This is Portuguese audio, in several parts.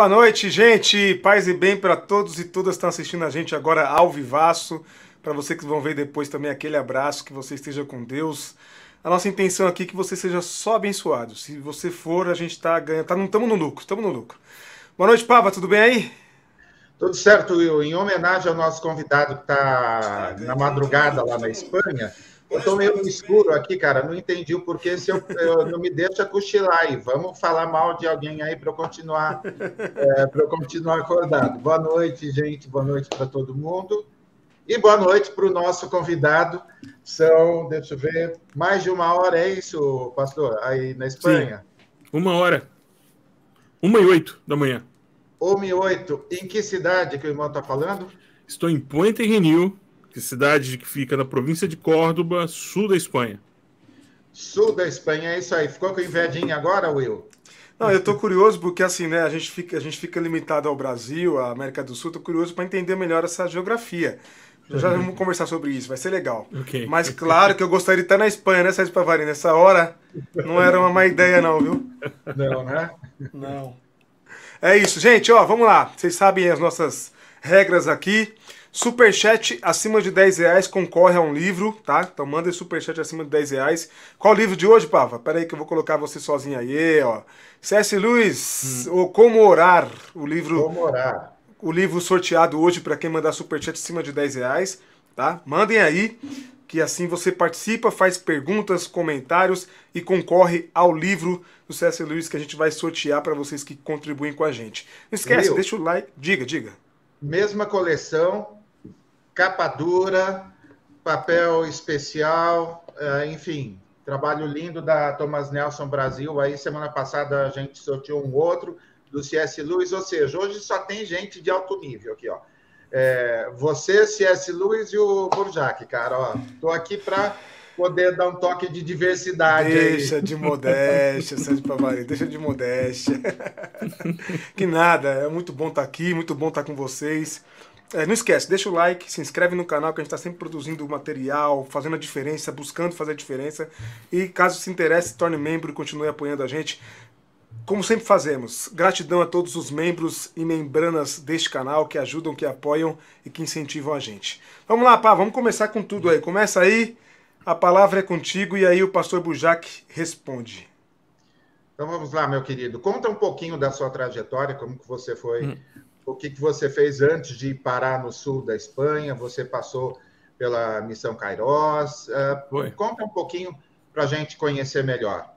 Boa noite, gente. Paz e bem para todos e todas que estão assistindo a gente agora ao vivaço. Para você que vão ver depois também aquele abraço, que você esteja com Deus. A nossa intenção aqui é que você seja só abençoado. Se você for, a gente está ganhando. Tá, estamos no lucro, estamos no lucro. Boa noite, Pava, tudo bem aí? Tudo certo, Will. Em homenagem ao nosso convidado que está na madrugada lá na Espanha, eu estou meio no escuro aqui, cara. Não entendi o porquê se eu, eu não me deixa cochilar aí. Vamos falar mal de alguém aí para eu continuar é, para eu continuar acordado. Boa noite, gente. Boa noite para todo mundo. E boa noite para o nosso convidado. São, deixa eu ver, mais de uma hora, é isso, pastor? Aí na Espanha? Sim. Uma hora. Uma e oito da manhã. Uma e oito. Em que cidade que o irmão está falando? Estou em Puente Genil, que cidade que fica na província de Córdoba, sul da Espanha. Sul da Espanha, é isso aí. Ficou com invejinha agora, Will? Não, eu tô curioso porque assim, né, a gente fica, a gente fica limitado ao Brasil, à América do Sul, tô curioso para entender melhor essa geografia. Já vamos conversar sobre isso, vai ser legal. Okay. Mas claro que eu gostaria de estar na Espanha, né, Sérgio Pavari? Nessa hora não era uma má ideia, não, viu? Não, né? Não. É isso, gente, ó, vamos lá. Vocês sabem as nossas regras aqui. Superchat acima de 10 reais concorre a um livro, tá? Então manda superchat acima de 10 reais. Qual o livro de hoje, Pava? Pera aí que eu vou colocar você sozinho aí, ó. C.S. Lewis, hum. o Como Orar, o livro... Como Orar. O livro sorteado hoje para quem mandar superchat acima de 10 reais, tá? Mandem aí, que assim você participa, faz perguntas, comentários e concorre ao livro do C.S. Lewis que a gente vai sortear para vocês que contribuem com a gente. Não esquece, Meu. deixa o like. Diga, diga. Mesma coleção, capa dura, papel especial, é, enfim, trabalho lindo da Thomas Nelson Brasil. Aí semana passada a gente sorteou um outro do C.S. Lewis, ou seja, hoje só tem gente de alto nível aqui, ó. É, você, C.S. Lewis e o Burjac, cara, ó. Tô aqui para poder dar um toque de diversidade. Deixa aí. de modéstia, Sérgio Pavari, deixa de modéstia. que nada, é muito bom estar tá aqui, muito bom estar tá com vocês. É, não esquece, deixa o like, se inscreve no canal que a gente está sempre produzindo material, fazendo a diferença, buscando fazer a diferença. E caso se interesse, torne membro e continue apoiando a gente. Como sempre fazemos, gratidão a todos os membros e membranas deste canal que ajudam, que apoiam e que incentivam a gente. Vamos lá, pá, vamos começar com tudo aí. Começa aí, a palavra é contigo e aí o pastor Bujac responde. Então vamos lá, meu querido. Conta um pouquinho da sua trajetória, como que você foi hum o que, que você fez antes de parar no sul da Espanha? Você passou pela Missão Cairós. Uh, conta um pouquinho para a gente conhecer melhor.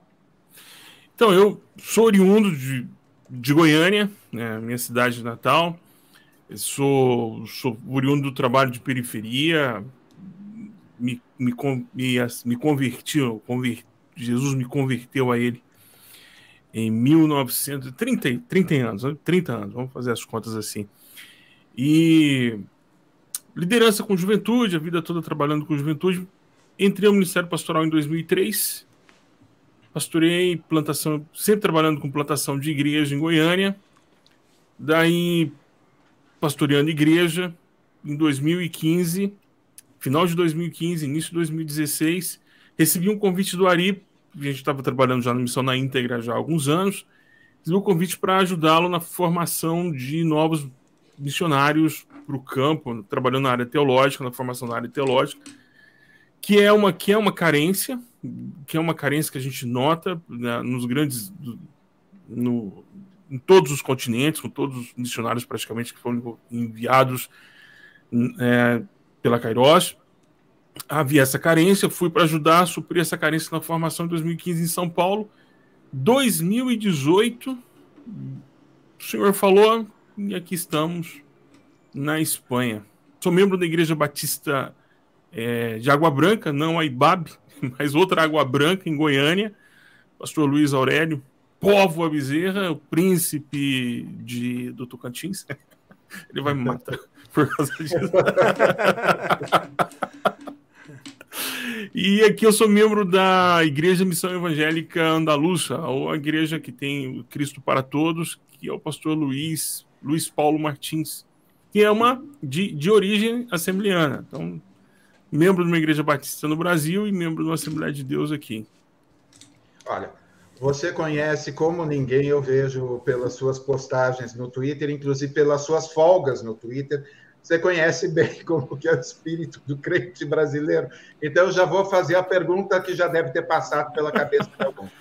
Então, eu sou oriundo de, de Goiânia, né, minha cidade natal. Eu sou, sou oriundo do trabalho de periferia. Me, me, me, me converti, Jesus me converteu a ele em 1930 30 anos, 30 anos, vamos fazer as contas assim. E liderança com juventude, a vida toda trabalhando com juventude. Entrei no Ministério Pastoral em 2003. Pastorei plantação, sempre trabalhando com plantação de igreja em Goiânia. Daí pastoreando igreja em 2015, final de 2015, início de 2016, recebi um convite do Ari a gente estava trabalhando já na missão na íntegra já há alguns anos, fiz um convite para ajudá-lo na formação de novos missionários para o campo, trabalhando na área teológica, na formação na área teológica, que é uma que é uma carência, que é uma carência que a gente nota né, nos grandes no, em todos os continentes, com todos os missionários praticamente que foram enviados é, pela Kairos havia essa carência, fui para ajudar a suprir essa carência na formação de 2015 em São Paulo. 2018, o senhor falou, e aqui estamos na Espanha. Sou membro da Igreja Batista é, de Água Branca, não a IBAB, mas outra Água Branca, em Goiânia. Pastor Luiz Aurélio, Povo a Bezerra, o príncipe de, do Tocantins. Ele vai me matar por causa disso. E aqui eu sou membro da Igreja Missão Evangélica Andaluça, ou a igreja que tem o Cristo para Todos, que é o pastor Luiz, Luiz Paulo Martins, que é uma de, de origem assembleana. Então, membro de uma igreja batista no Brasil e membro de uma Assembleia de Deus aqui. Olha, Você conhece como ninguém, eu vejo pelas suas postagens no Twitter, inclusive pelas suas folgas no Twitter. Você conhece bem como que é o espírito do crente brasileiro. Então, eu já vou fazer a pergunta que já deve ter passado pela cabeça de algum.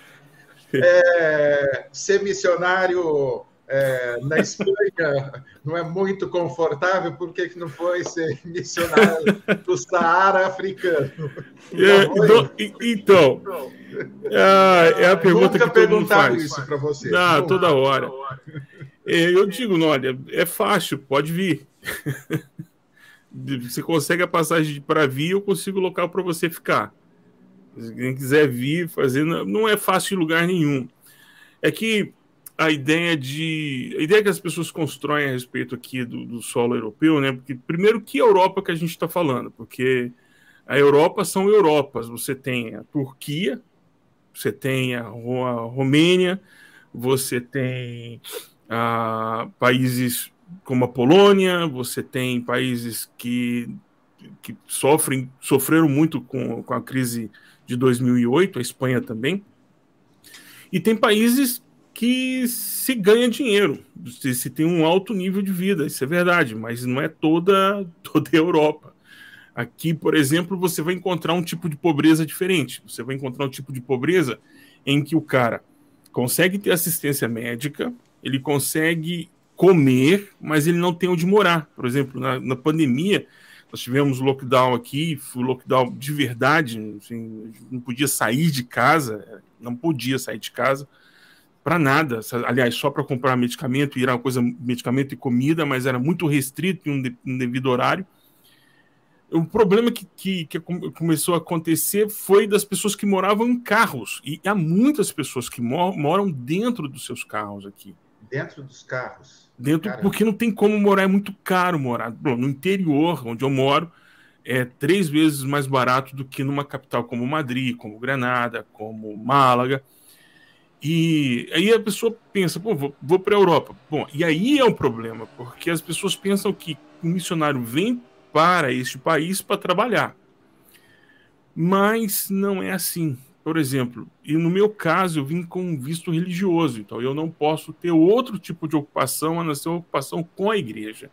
É, ser missionário é, na Espanha não é muito confortável, por que não foi ser missionário do Saara africano? É, então, então é, é a pergunta Nunca que todo mundo faz. isso para você. Ah, toda hora. É, eu digo, olha, é fácil, pode vir. Você consegue a passagem para vir, eu consigo local para você ficar. Quem quiser vir, fazer, não é fácil em lugar nenhum. É que a ideia de. A ideia que as pessoas constroem a respeito aqui do, do solo europeu, né? Porque, primeiro, que Europa que a gente está falando? Porque a Europa são Europas. Você tem a Turquia, você tem a, a Romênia, você tem a, países como a Polônia, você tem países que, que sofrem, sofreram muito com, com a crise de 2008, a Espanha também. E tem países que se ganha dinheiro, se, se, tem um alto nível de vida, isso é verdade, mas não é toda, toda a Europa. Aqui, por exemplo, você vai encontrar um tipo de pobreza diferente. Você vai encontrar um tipo de pobreza em que o cara consegue ter assistência médica, ele consegue comer, mas ele não tem onde morar. Por exemplo, na, na pandemia, nós tivemos lockdown aqui, foi lockdown de verdade, assim, não podia sair de casa, não podia sair de casa para nada. Aliás, só para comprar medicamento, ir uma coisa, medicamento e comida, mas era muito restrito em um, devido horário. O problema que, que, que, começou a acontecer foi das pessoas que moravam em carros. E há muitas pessoas que mor moram dentro dos seus carros aqui. Dentro dos carros? Dentro, Caramba. porque não tem como morar, é muito caro morar. Bom, no interior, onde eu moro, é três vezes mais barato do que numa capital como Madrid, como Granada, como Málaga. E aí a pessoa pensa, pô, vou, vou para a Europa. Bom, e aí é um problema, porque as pessoas pensam que o missionário vem para este país para trabalhar. Mas não é assim. Por exemplo, e no meu caso, eu vim com visto religioso, então eu não posso ter outro tipo de ocupação a não ser ocupação com a igreja.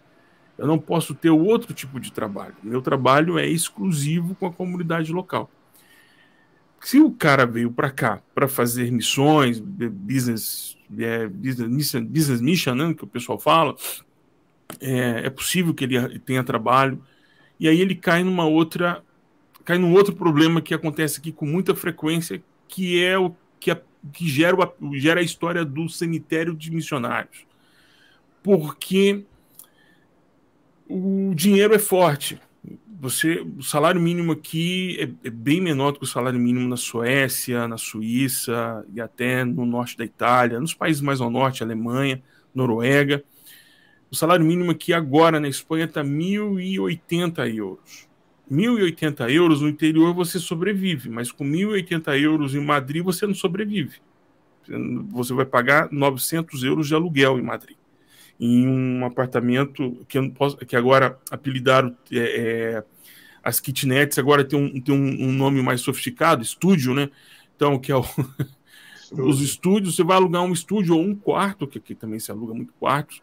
Eu não posso ter outro tipo de trabalho. Meu trabalho é exclusivo com a comunidade local se o cara veio para cá para fazer missões, business, é, business, mission, business mission, né, que o pessoal fala, é, é, possível que ele tenha trabalho, e aí ele cai numa outra, cai num outro problema que acontece aqui com muita frequência, que é o que, a, que gera, gera a história do cemitério de missionários. Porque o dinheiro é forte você, o salário mínimo aqui é, é, bem menor do que o salário mínimo na Suécia, na Suíça e até no norte da Itália, nos países mais ao norte, Alemanha, Noruega. O salário mínimo aqui agora na Espanha está 1.080 euros. 1.080 euros no interior você sobrevive, mas com 1.080 euros em Madrid você não sobrevive. Você vai pagar 900 euros de aluguel em Madrid em um apartamento que, posso, que agora apelidaram é, é, as kitnets, agora tem, um, tem um, um, nome mais sofisticado, estúdio, né? Então, que é o, os estúdios, você vai alugar um estúdio ou um quarto, que aqui também se aluga muito quartos,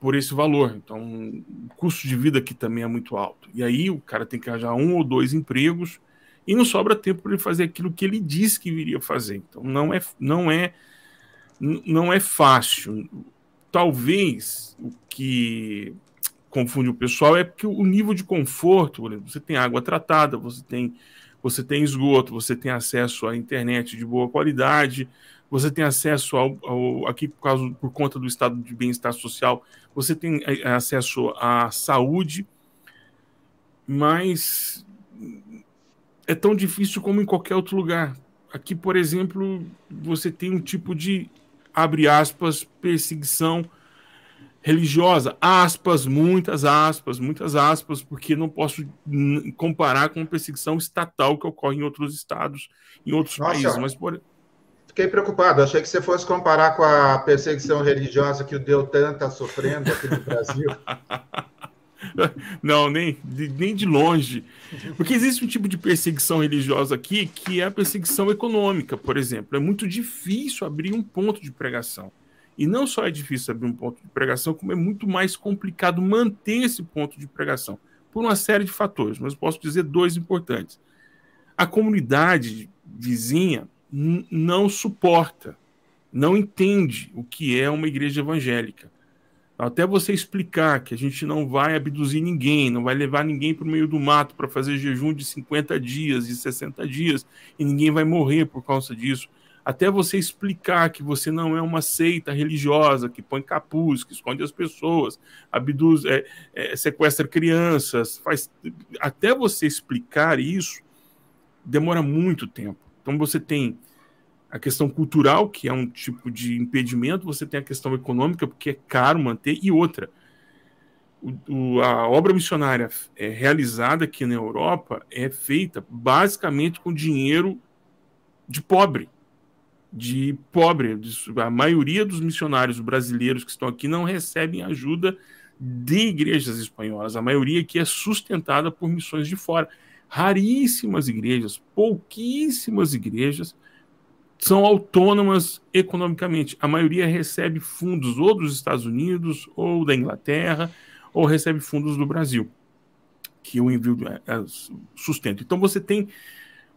por esse valor. Então, o custo de vida aqui também é muito alto. E aí o cara tem que arranjar um ou dois empregos e não sobra tempo para ele fazer aquilo que ele disse que viria fazer. Então, não é, não é, não é fácil talvez o que confunde o pessoal é que o nível de conforto, você tem água tratada, você tem você tem esgoto, você tem acesso à internet de boa qualidade, você tem acesso ao, ao aqui por causa por conta do estado de bem-estar social, você tem é, acesso à saúde, mas é tão difícil como em qualquer outro lugar. Aqui, por exemplo, você tem um tipo de abre aspas, perseguição religiosa, aspas, muitas aspas, muitas aspas, porque não posso comparar com a perseguição estatal que ocorre em outros estados, em outros Nossa, países. Mas por... Fiquei preocupado, achei que você fosse comparar com a perseguição religiosa que o Deltan está sofrendo aqui no Brasil. Não, nem, nem de longe. Porque existe um tipo de perseguição religiosa aqui que é a perseguição econômica, por exemplo. É muito difícil abrir um ponto de pregação. E não só é difícil abrir um ponto de pregação, como é muito mais complicado manter esse ponto de pregação, por uma série de fatores, mas posso dizer dois importantes. A comunidade vizinha não suporta, não entende o que é uma igreja evangélica. Até você explicar que a gente não vai abduzir ninguém, não vai levar ninguém para o meio do mato para fazer jejum de 50 dias, de 60 dias, e ninguém vai morrer por causa disso. Até você explicar que você não é uma seita religiosa que põe capuz, que esconde as pessoas, abduz, é, é, sequestra crianças, faz. Até você explicar isso, demora muito tempo. Então você tem a questão cultural, que é um tipo de impedimento, você tem a questão econômica, porque é caro manter, e outra. O, o, a obra missionária é, realizada aqui na Europa é feita basicamente com dinheiro de pobre. De pobre. A maioria dos missionários brasileiros que estão aqui não recebem ajuda de igrejas espanholas. A maioria aqui é sustentada por missões de fora. Raríssimas igrejas, pouquíssimas igrejas são autônomas economicamente. A maioria recebe fundos ou dos Estados Unidos, ou da Inglaterra, ou recebe fundos do Brasil, que o envio é, é sustento. Então você tem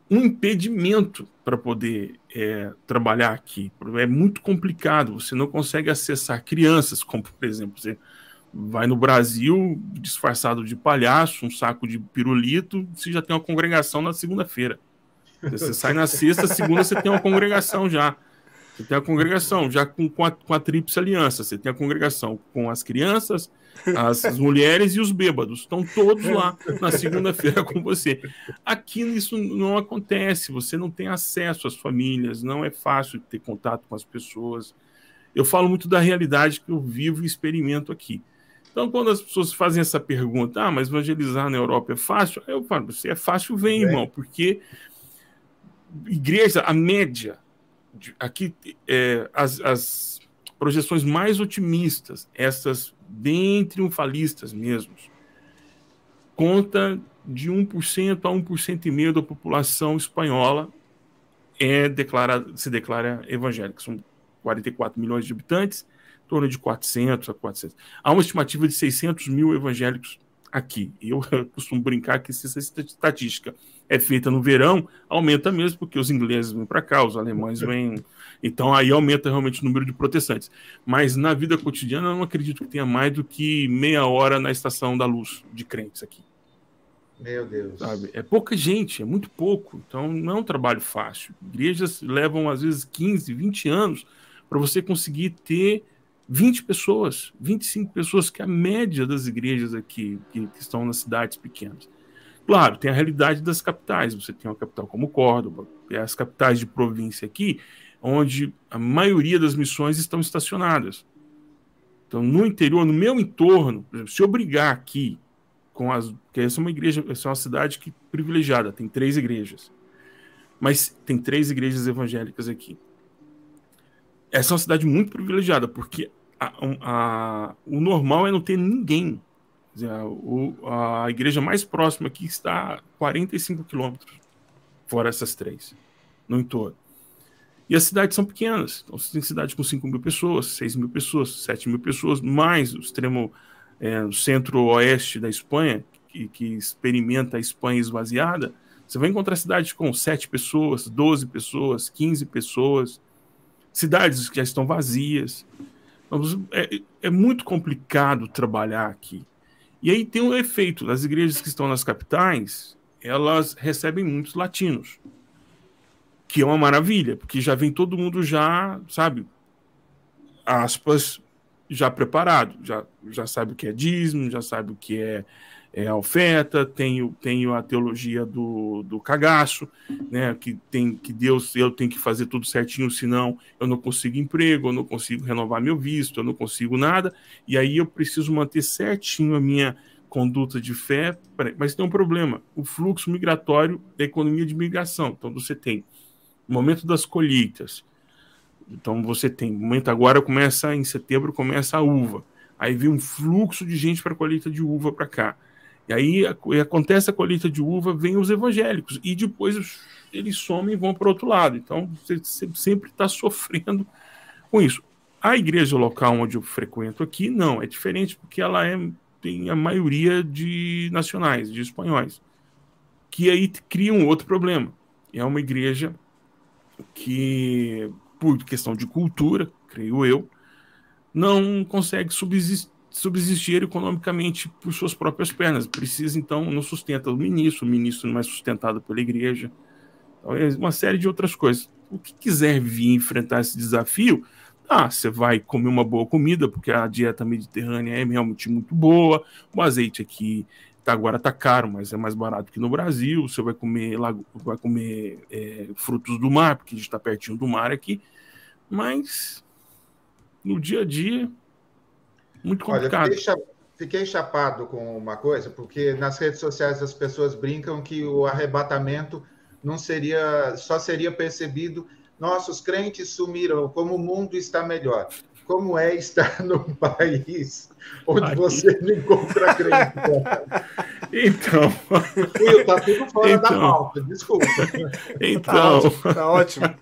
um impedimento para poder é, trabalhar aqui. É muito complicado, você não consegue acessar crianças, como por exemplo, você vai no Brasil disfarçado de palhaço, um saco de pirulito, você já tem uma congregação na segunda-feira. Você sai na sexta, segunda você tem uma congregação já. Você tem a congregação já com, com, a, com a tríplice aliança. Você tem a congregação com as crianças, as, as mulheres e os bêbados. Estão todos lá na segunda-feira com você. Aqui isso não acontece. Você não tem acesso às famílias, não é fácil ter contato com as pessoas. Eu falo muito da realidade que eu vivo e experimento aqui. Então, quando as pessoas fazem essa pergunta, ah, mas evangelizar na Europa é fácil? Eu falo, se é fácil, vem, irmão, porque igreja, a média, aqui é, as, as projeções mais otimistas, essas bem triunfalistas mesmo, conta de 1% a 1% e meio da população espanhola é declarada, se declara evangélica. São 44 milhões de habitantes, torno de 400 a 400. Há uma estimativa de 600 mil evangélicos aqui. Eu costumo brincar que se essa estatística é feita no verão, aumenta mesmo, porque os ingleses vêm para cá, os alemães vêm. Então aí aumenta realmente o número de protestantes. Mas na vida cotidiana eu não acredito que tenha mais do que meia hora na estação da luz de crentes aqui. Meu Deus. Sabe? É pouca gente, é muito pouco. Então não é um trabalho fácil. Igrejas levam às vezes 15, 20 anos para você conseguir ter 20 pessoas, 25 pessoas, que é a média das igrejas aqui que, que estão nas cidades pequenas. Claro, tem a realidade das capitais. Você tem uma capital como Córdoba, as capitais de província aqui, onde a maioria das missões estão estacionadas. Então, no interior, no meu entorno, por exemplo, se eu brigar aqui com as. Porque essa é uma igreja, essa é uma cidade que, privilegiada, tem três igrejas. Mas tem três igrejas evangélicas aqui. Essa é uma cidade muito privilegiada, porque a, a, o normal é não ter ninguém a, a igreja mais próxima aqui está a 45 quilômetros, fora essas três, no entorno. E as cidades são pequenas. Então, você tem cidades com 5 mil pessoas, 6 mil pessoas, 7 mil pessoas, mais o extremo é, centro-oeste da Espanha, que, que, experimenta a Espanha esvaziada. Você vai encontrar cidades com 7 pessoas, 12 pessoas, 15 pessoas, cidades que já estão vazias. É, é muito complicado trabalhar aqui. E aí tem um efeito, as igrejas que estão nas capitais, elas recebem muitos latinos, que é uma maravilha, porque já vem todo mundo já, sabe, aspas, já preparado, já, já sabe o que é dízimo, já sabe o que é é, a oferta, tenho, tenho a teologia do, do cagaço, né, que tem que Deus eu tenho que fazer tudo certinho, senão eu não consigo emprego, eu não consigo renovar meu visto, eu não consigo nada, e aí eu preciso manter certinho a minha conduta de fé, mas tem um problema, o fluxo migratório da economia de migração, então você tem o momento das colheitas, então você tem, momento agora começa em setembro, começa a uva, Aí vem um fluxo de gente para colheita de uva para cá. E aí acontece a colheita de uva, vem os evangélicos, e depois eles somem e vão para outro lado. Então você sempre está sofrendo com isso. A igreja local onde eu frequento aqui, não, é diferente, porque ela é, tem a maioria de nacionais, de espanhóis, que aí cria um outro problema. É uma igreja que, por questão de cultura, creio eu, não consegue subsistir, subsistir economicamente por suas próprias pernas. Precisa, então, não sustenta o ministro, o ministro não é sustentado pela igreja. Então, é uma série de outras coisas. O que quiser vir enfrentar esse desafio, ah, você vai comer uma boa comida, porque a dieta mediterrânea é realmente muito boa. O azeite aqui tá, agora está caro, mas é mais barato que no Brasil. Você vai comer, vai comer é, frutos do mar, porque a gente está pertinho do mar aqui. Mas no dia a dia, muito complicado. Olha, fiquei, fiquei chapado com uma coisa, porque nas redes sociais as pessoas brincam que o arrebatamento não seria, só seria percebido nossos crentes sumiram, como o mundo está melhor. Como é estar num país onde Aqui. você não encontra crente? Então. Está tudo fora então, da pauta, desculpa. Então. Tá ótimo. Tá ótimo.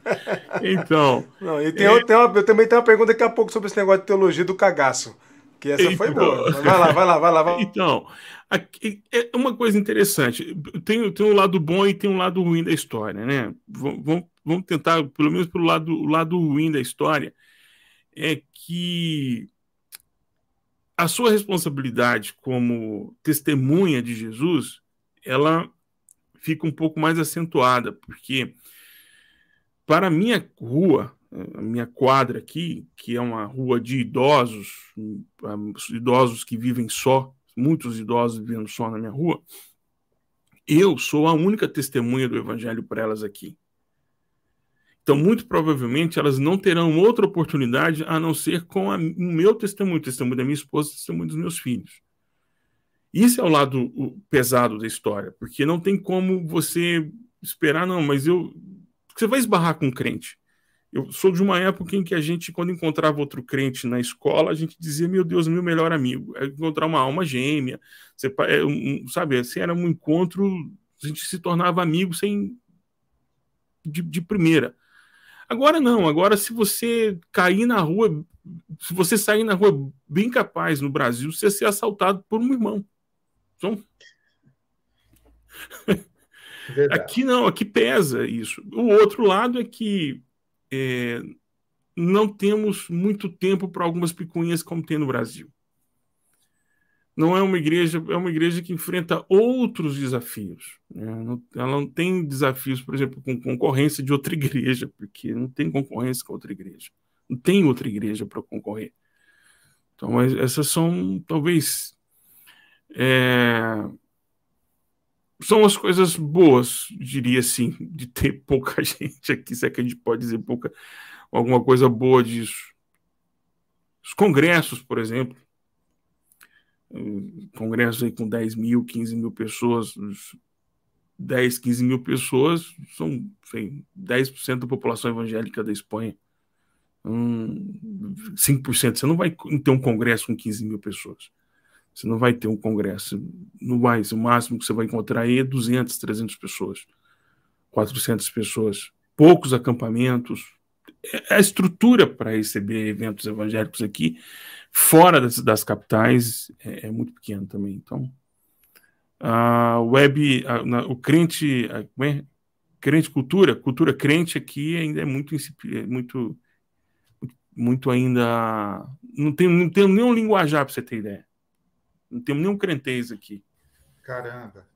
Então. Não, e tem, é... tem uma, eu também tenho uma pergunta daqui a pouco sobre esse negócio de teologia do cagaço. Que essa então, foi boa. Vai lá, vai lá, vai lá. Vai. Então, aqui, é uma coisa interessante. Tem, tem um lado bom e tem um lado ruim da história, né? Vamos, vamos tentar, pelo menos pelo lado, o lado ruim da história, é que a sua responsabilidade como testemunha de Jesus, ela fica um pouco mais acentuada, porque para a minha rua, a minha quadra aqui, que é uma rua de idosos, idosos que vivem só, muitos idosos vivendo só na minha rua, eu sou a única testemunha do evangelho para elas aqui. Então, muito provavelmente, elas não terão outra oportunidade a não ser com a, o meu testemunho, o testemunho da minha esposa, o testemunho dos meus filhos. Isso é o lado pesado da história, porque não tem como você esperar, não, mas eu. Você vai esbarrar com um crente. Eu sou de uma época em que a gente, quando encontrava outro crente na escola, a gente dizia, meu Deus, meu melhor amigo. É encontrar uma alma gêmea. Você, é, um, sabe, assim, era um encontro, a gente se tornava amigo sem. de, de primeira. Agora não, agora se você cair na rua, se você sair na rua bem capaz no Brasil, você ser assaltado por um irmão. Então, aqui não, aqui pesa isso. O outro lado é que é, não temos muito tempo para algumas picuinhas como tem no Brasil não é uma igreja, é uma igreja que enfrenta outros desafios. Né? Ela não tem desafios, por exemplo, com concorrência de outra igreja, porque não tem concorrência com outra igreja. Não tem outra igreja para concorrer. Então, essas são, talvez, é, são as coisas boas, diria assim, de ter pouca gente aqui, se é que a gente pode dizer pouca, alguma coisa boa disso. Os congressos, por exemplo, congressos aí com 10 mil, 15 mil pessoas, 10, 15 mil pessoas são sei, 10% da população evangélica da Espanha. Hum, 5%. Você não vai ter um congresso com 15 mil pessoas. Você não vai ter um congresso. Não vai. O máximo que você vai encontrar é 200, 300 pessoas. 400 pessoas. Poucos acampamentos. É, a estrutura para receber eventos evangélicos aqui fora das, das capitais é, é, muito pequeno também. Então, a web, a, na, o crente, a, é? crente cultura, cultura crente aqui ainda é muito, é muito, muito ainda, não tem, não tem nenhum linguajar para você ter ideia. Não temos nenhum crentez aqui. Caramba.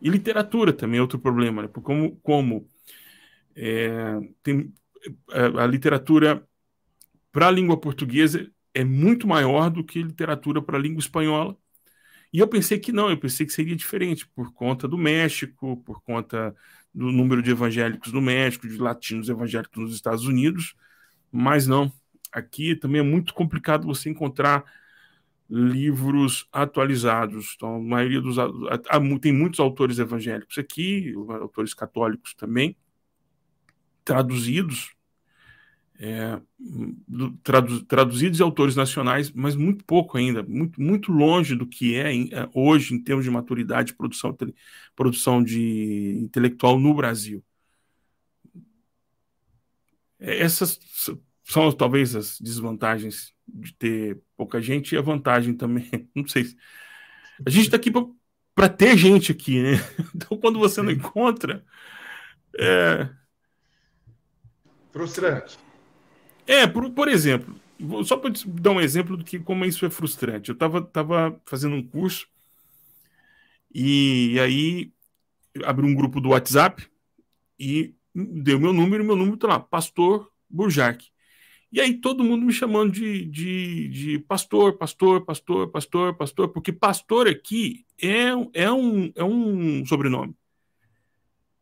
E literatura também é outro problema, né? Porque como, como é, tem a, a literatura para a língua portuguesa é muito maior do que literatura para a língua espanhola. E eu pensei que não, eu pensei que seria diferente, por conta do México, por conta do número de evangélicos no México, de latinos evangélicos nos Estados Unidos, mas não. Aqui também é muito complicado você encontrar livros atualizados. Então, a maioria dos. Tem muitos autores evangélicos aqui, autores católicos também, traduzidos é, tradu, traduzidos em autores nacionais, mas muito pouco ainda, muito, muito longe do que é, é hoje em termos de maturidade de produção, produção de intelectual no Brasil. É, essas são talvez as desvantagens de ter pouca gente e a vantagem também. Não sei. A gente está aqui para ter gente aqui, né? Então, quando você não encontra. É... Frustrante. É, por, por exemplo, só para dar um exemplo do que como isso é frustrante. Eu estava tava fazendo um curso e aí abri um grupo do WhatsApp e deu meu número, meu número tá lá, Pastor Burjac. E aí todo mundo me chamando de, de, de pastor, pastor, pastor, pastor, pastor, porque pastor aqui é, é, um, é um sobrenome.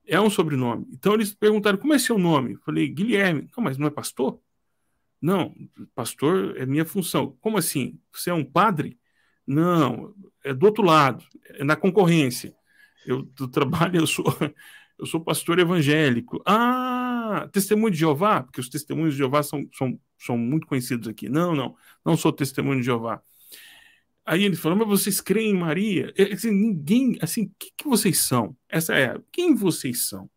É um sobrenome. Então eles perguntaram, como é seu nome? Eu falei, Guilherme. Não, mas não é pastor? Não, pastor é minha função. Como assim? Você é um padre? Não, é do outro lado, é na concorrência. Eu, eu trabalho, eu sou, eu sou pastor evangélico. Ah, testemunho de Jeová? Porque os testemunhos de Jeová são, são, são muito conhecidos aqui. Não, não, não sou testemunho de Jeová. Aí ele falou, mas vocês creem em Maria? Assim, ninguém, assim, o que, que vocês são? Essa é, quem vocês são?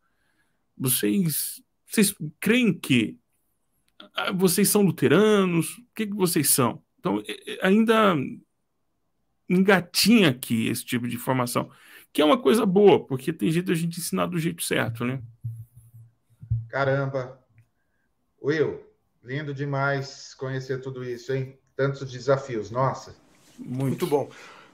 Vocês, vocês creem que ah, vocês são luteranos? O que, que vocês são? Então, ainda engatinha aqui esse tipo de informação que é uma coisa boa, porque tem jeito a gente ensinar do jeito certo, né? Caramba. Will, lindo demais conhecer tudo isso, hein? Tantos desafios, nossa. Muito, Muito bom.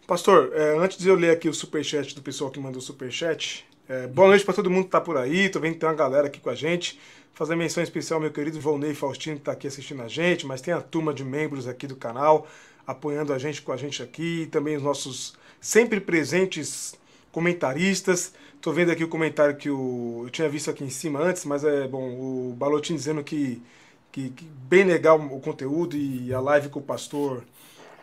Pastor, é, antes de eu ler aqui o superchat do pessoal que mandou o superchat, é, boa noite para todo mundo que tá por aí. Tô vendo que tem uma galera aqui com a gente. Fazer menção especial ao meu querido Volney Faustino, que está aqui assistindo a gente, mas tem a turma de membros aqui do canal apoiando a gente com a gente aqui, e também os nossos sempre presentes comentaristas. Tô vendo aqui o comentário que o, eu tinha visto aqui em cima antes, mas é bom, o Balotin dizendo que, que, que bem legal o conteúdo e a live com o pastor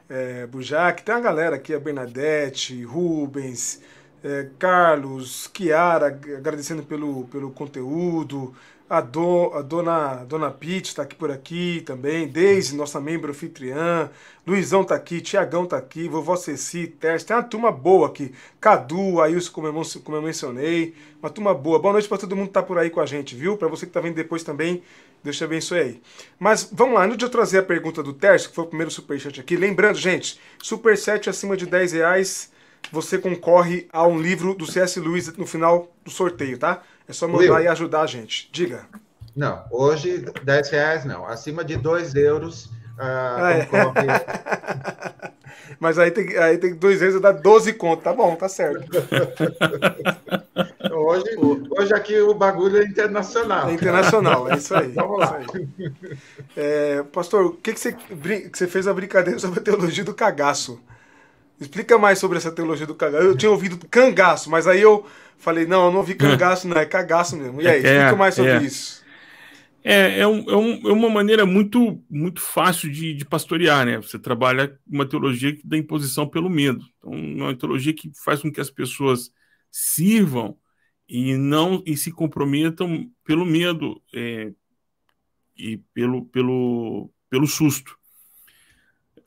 é, Bujac. Tem uma galera aqui, a Bernadette, Rubens, é, Carlos, Kiara, agradecendo pelo, pelo conteúdo. A, do, a dona, dona Pete está aqui por aqui também. Deise, nossa membro anfitriã. Luizão está aqui, Tiagão está aqui, vovó Ceci, Tércio. Tem uma turma boa aqui. Cadu, Ailson, como eu, como eu mencionei. Uma turma boa. Boa noite para todo mundo que está por aí com a gente, viu? Para você que está vendo depois também, Deus te abençoe aí. Mas vamos lá, antes de eu trazer a pergunta do Tércio, que foi o primeiro superchat aqui. Lembrando, gente, superchat acima de 10 reais, você concorre a um livro do C.S. Lewis no final do sorteio, tá? É só mandar Will. e ajudar a gente. Diga. Não, hoje 10 reais não. Acima de 2 euros. Uh, ah, é. Mas aí tem, aí tem dois vezes dar 12 conto, tá bom, tá certo. hoje, hoje aqui o bagulho é internacional. É internacional, é isso aí. Vamos lá. É, pastor, o que, que, você, que você fez a brincadeira sobre a teologia do cagaço? Explica mais sobre essa teologia do cagaço. Eu tinha ouvido cangaço, mas aí eu falei, não, eu não ouvi cangaço, não, é cagaço mesmo. E aí, é, explica mais sobre é. isso. É, é, um, é, um, é, uma maneira muito, muito fácil de, de, pastorear, né? Você trabalha uma teologia da imposição pelo medo. Então, é uma teologia que faz com que as pessoas sirvam e não e se comprometam pelo medo é, e pelo, pelo, pelo susto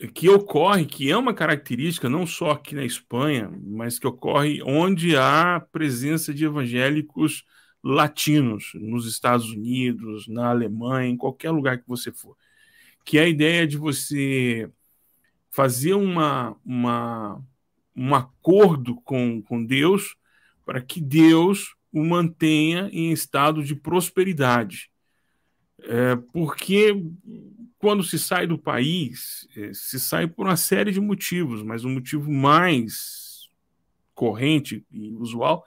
que ocorre, que é uma característica não só aqui na Espanha, mas que ocorre onde há presença de evangélicos latinos, nos Estados Unidos, na Alemanha, em qualquer lugar que você for. Que é a ideia de você fazer uma, uma, um acordo com, com Deus para que Deus o mantenha em estado de prosperidade. É, porque quando se sai do país, eh, se sai por uma série de motivos, mas o motivo mais corrente e usual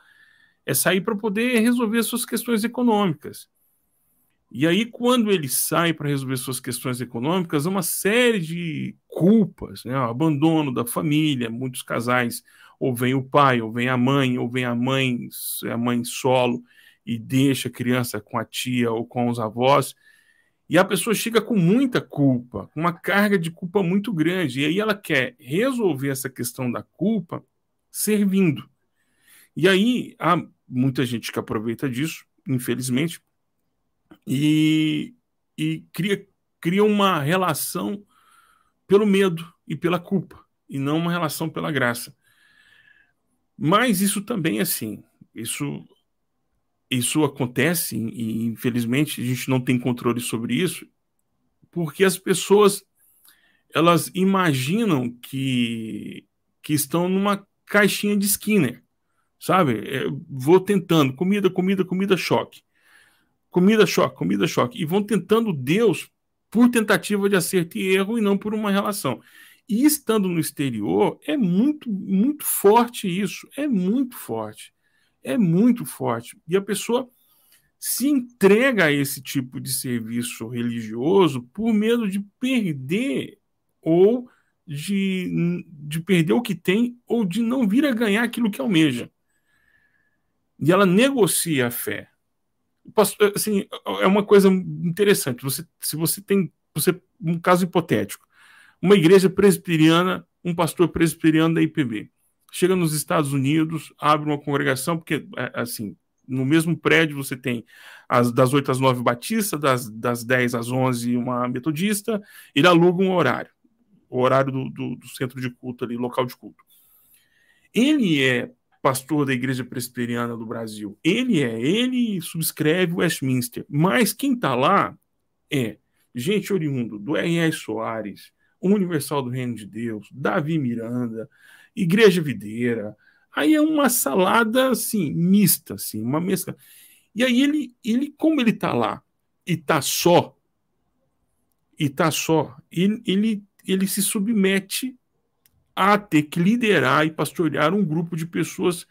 é sair para poder resolver suas questões econômicas. E aí, quando ele sai para resolver suas questões econômicas, uma série de culpas, né? o abandono da família, muitos casais, ou vem o pai, ou vem a mãe, ou vem a mãe, a mãe solo, e deixa a criança com a tia ou com os avós, e a pessoa chega com muita culpa, com uma carga de culpa muito grande. E aí ela quer resolver essa questão da culpa servindo. E aí há muita gente que aproveita disso, infelizmente, e e cria, cria uma relação pelo medo e pela culpa, e não uma relação pela graça. Mas isso também é assim. Isso, isso acontece, e infelizmente a gente não tem controle sobre isso, porque as pessoas elas imaginam que, que estão numa caixinha de Skinner, sabe? É, vou tentando, comida, comida, comida, choque. Comida, choque, comida, choque. E vão tentando Deus por tentativa de acerto e erro e não por uma relação. E estando no exterior, é muito, muito forte isso. É muito forte. É muito forte. E a pessoa se entrega a esse tipo de serviço religioso por medo de perder ou de, de perder o que tem ou de não vir a ganhar aquilo que almeja. E ela negocia a fé. Assim, é uma coisa interessante. Você, se você tem você, um caso hipotético, uma igreja presbiteriana, um pastor presbiteriano da IPB, chega nos Estados Unidos, abre uma congregação, porque, é, assim, no mesmo prédio você tem as, das 8 às 9 batista, das, das 10 às 11 uma metodista, ele aluga um horário o horário do, do, do centro de culto ali, local de culto. Ele é pastor da Igreja Presbiteriana do Brasil. Ele é, ele subscreve Westminster. Mas quem está lá é gente oriundo do R.R. Soares, Universal do Reino de Deus, Davi Miranda, Igreja Videira. Aí é uma salada assim, mista, assim, uma mescla. E aí ele, ele como ele está lá e está só, e está só, ele, ele ele se submete a ter que liderar e pastorear um grupo de pessoas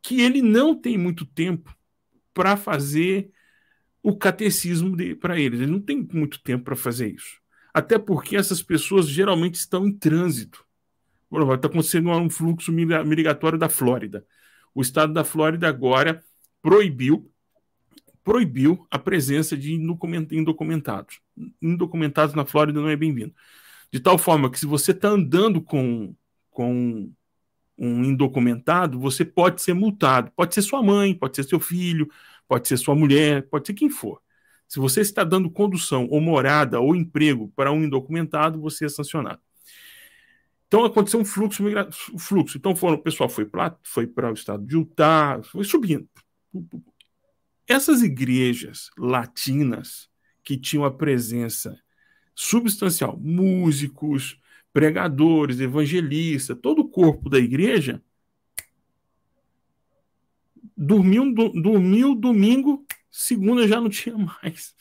que ele não tem muito tempo para fazer o catecismo para eles. Ele não tem muito tempo para fazer isso. Até porque essas pessoas geralmente estão em trânsito. Está acontecendo um fluxo migratório da Flórida. O estado da Flórida agora proibiu proibiu a presença de indocumentados. Indocumentados na Flórida não é bem-vindo. De tal forma que se você está andando com, com um indocumentado, você pode ser multado. Pode ser sua mãe, pode ser seu filho, pode ser sua mulher, pode ser quem for. Se você está dando condução ou morada ou emprego para um indocumentado, você é sancionado. Então aconteceu um fluxo, fluxo. Então foram, o pessoal foi para foi para o estado de Utah, foi subindo. Essas igrejas latinas que tinham a presença substancial. Músicos, pregadores, evangelistas, todo o corpo da igreja dormiu, dormiu domingo, segunda já não tinha mais.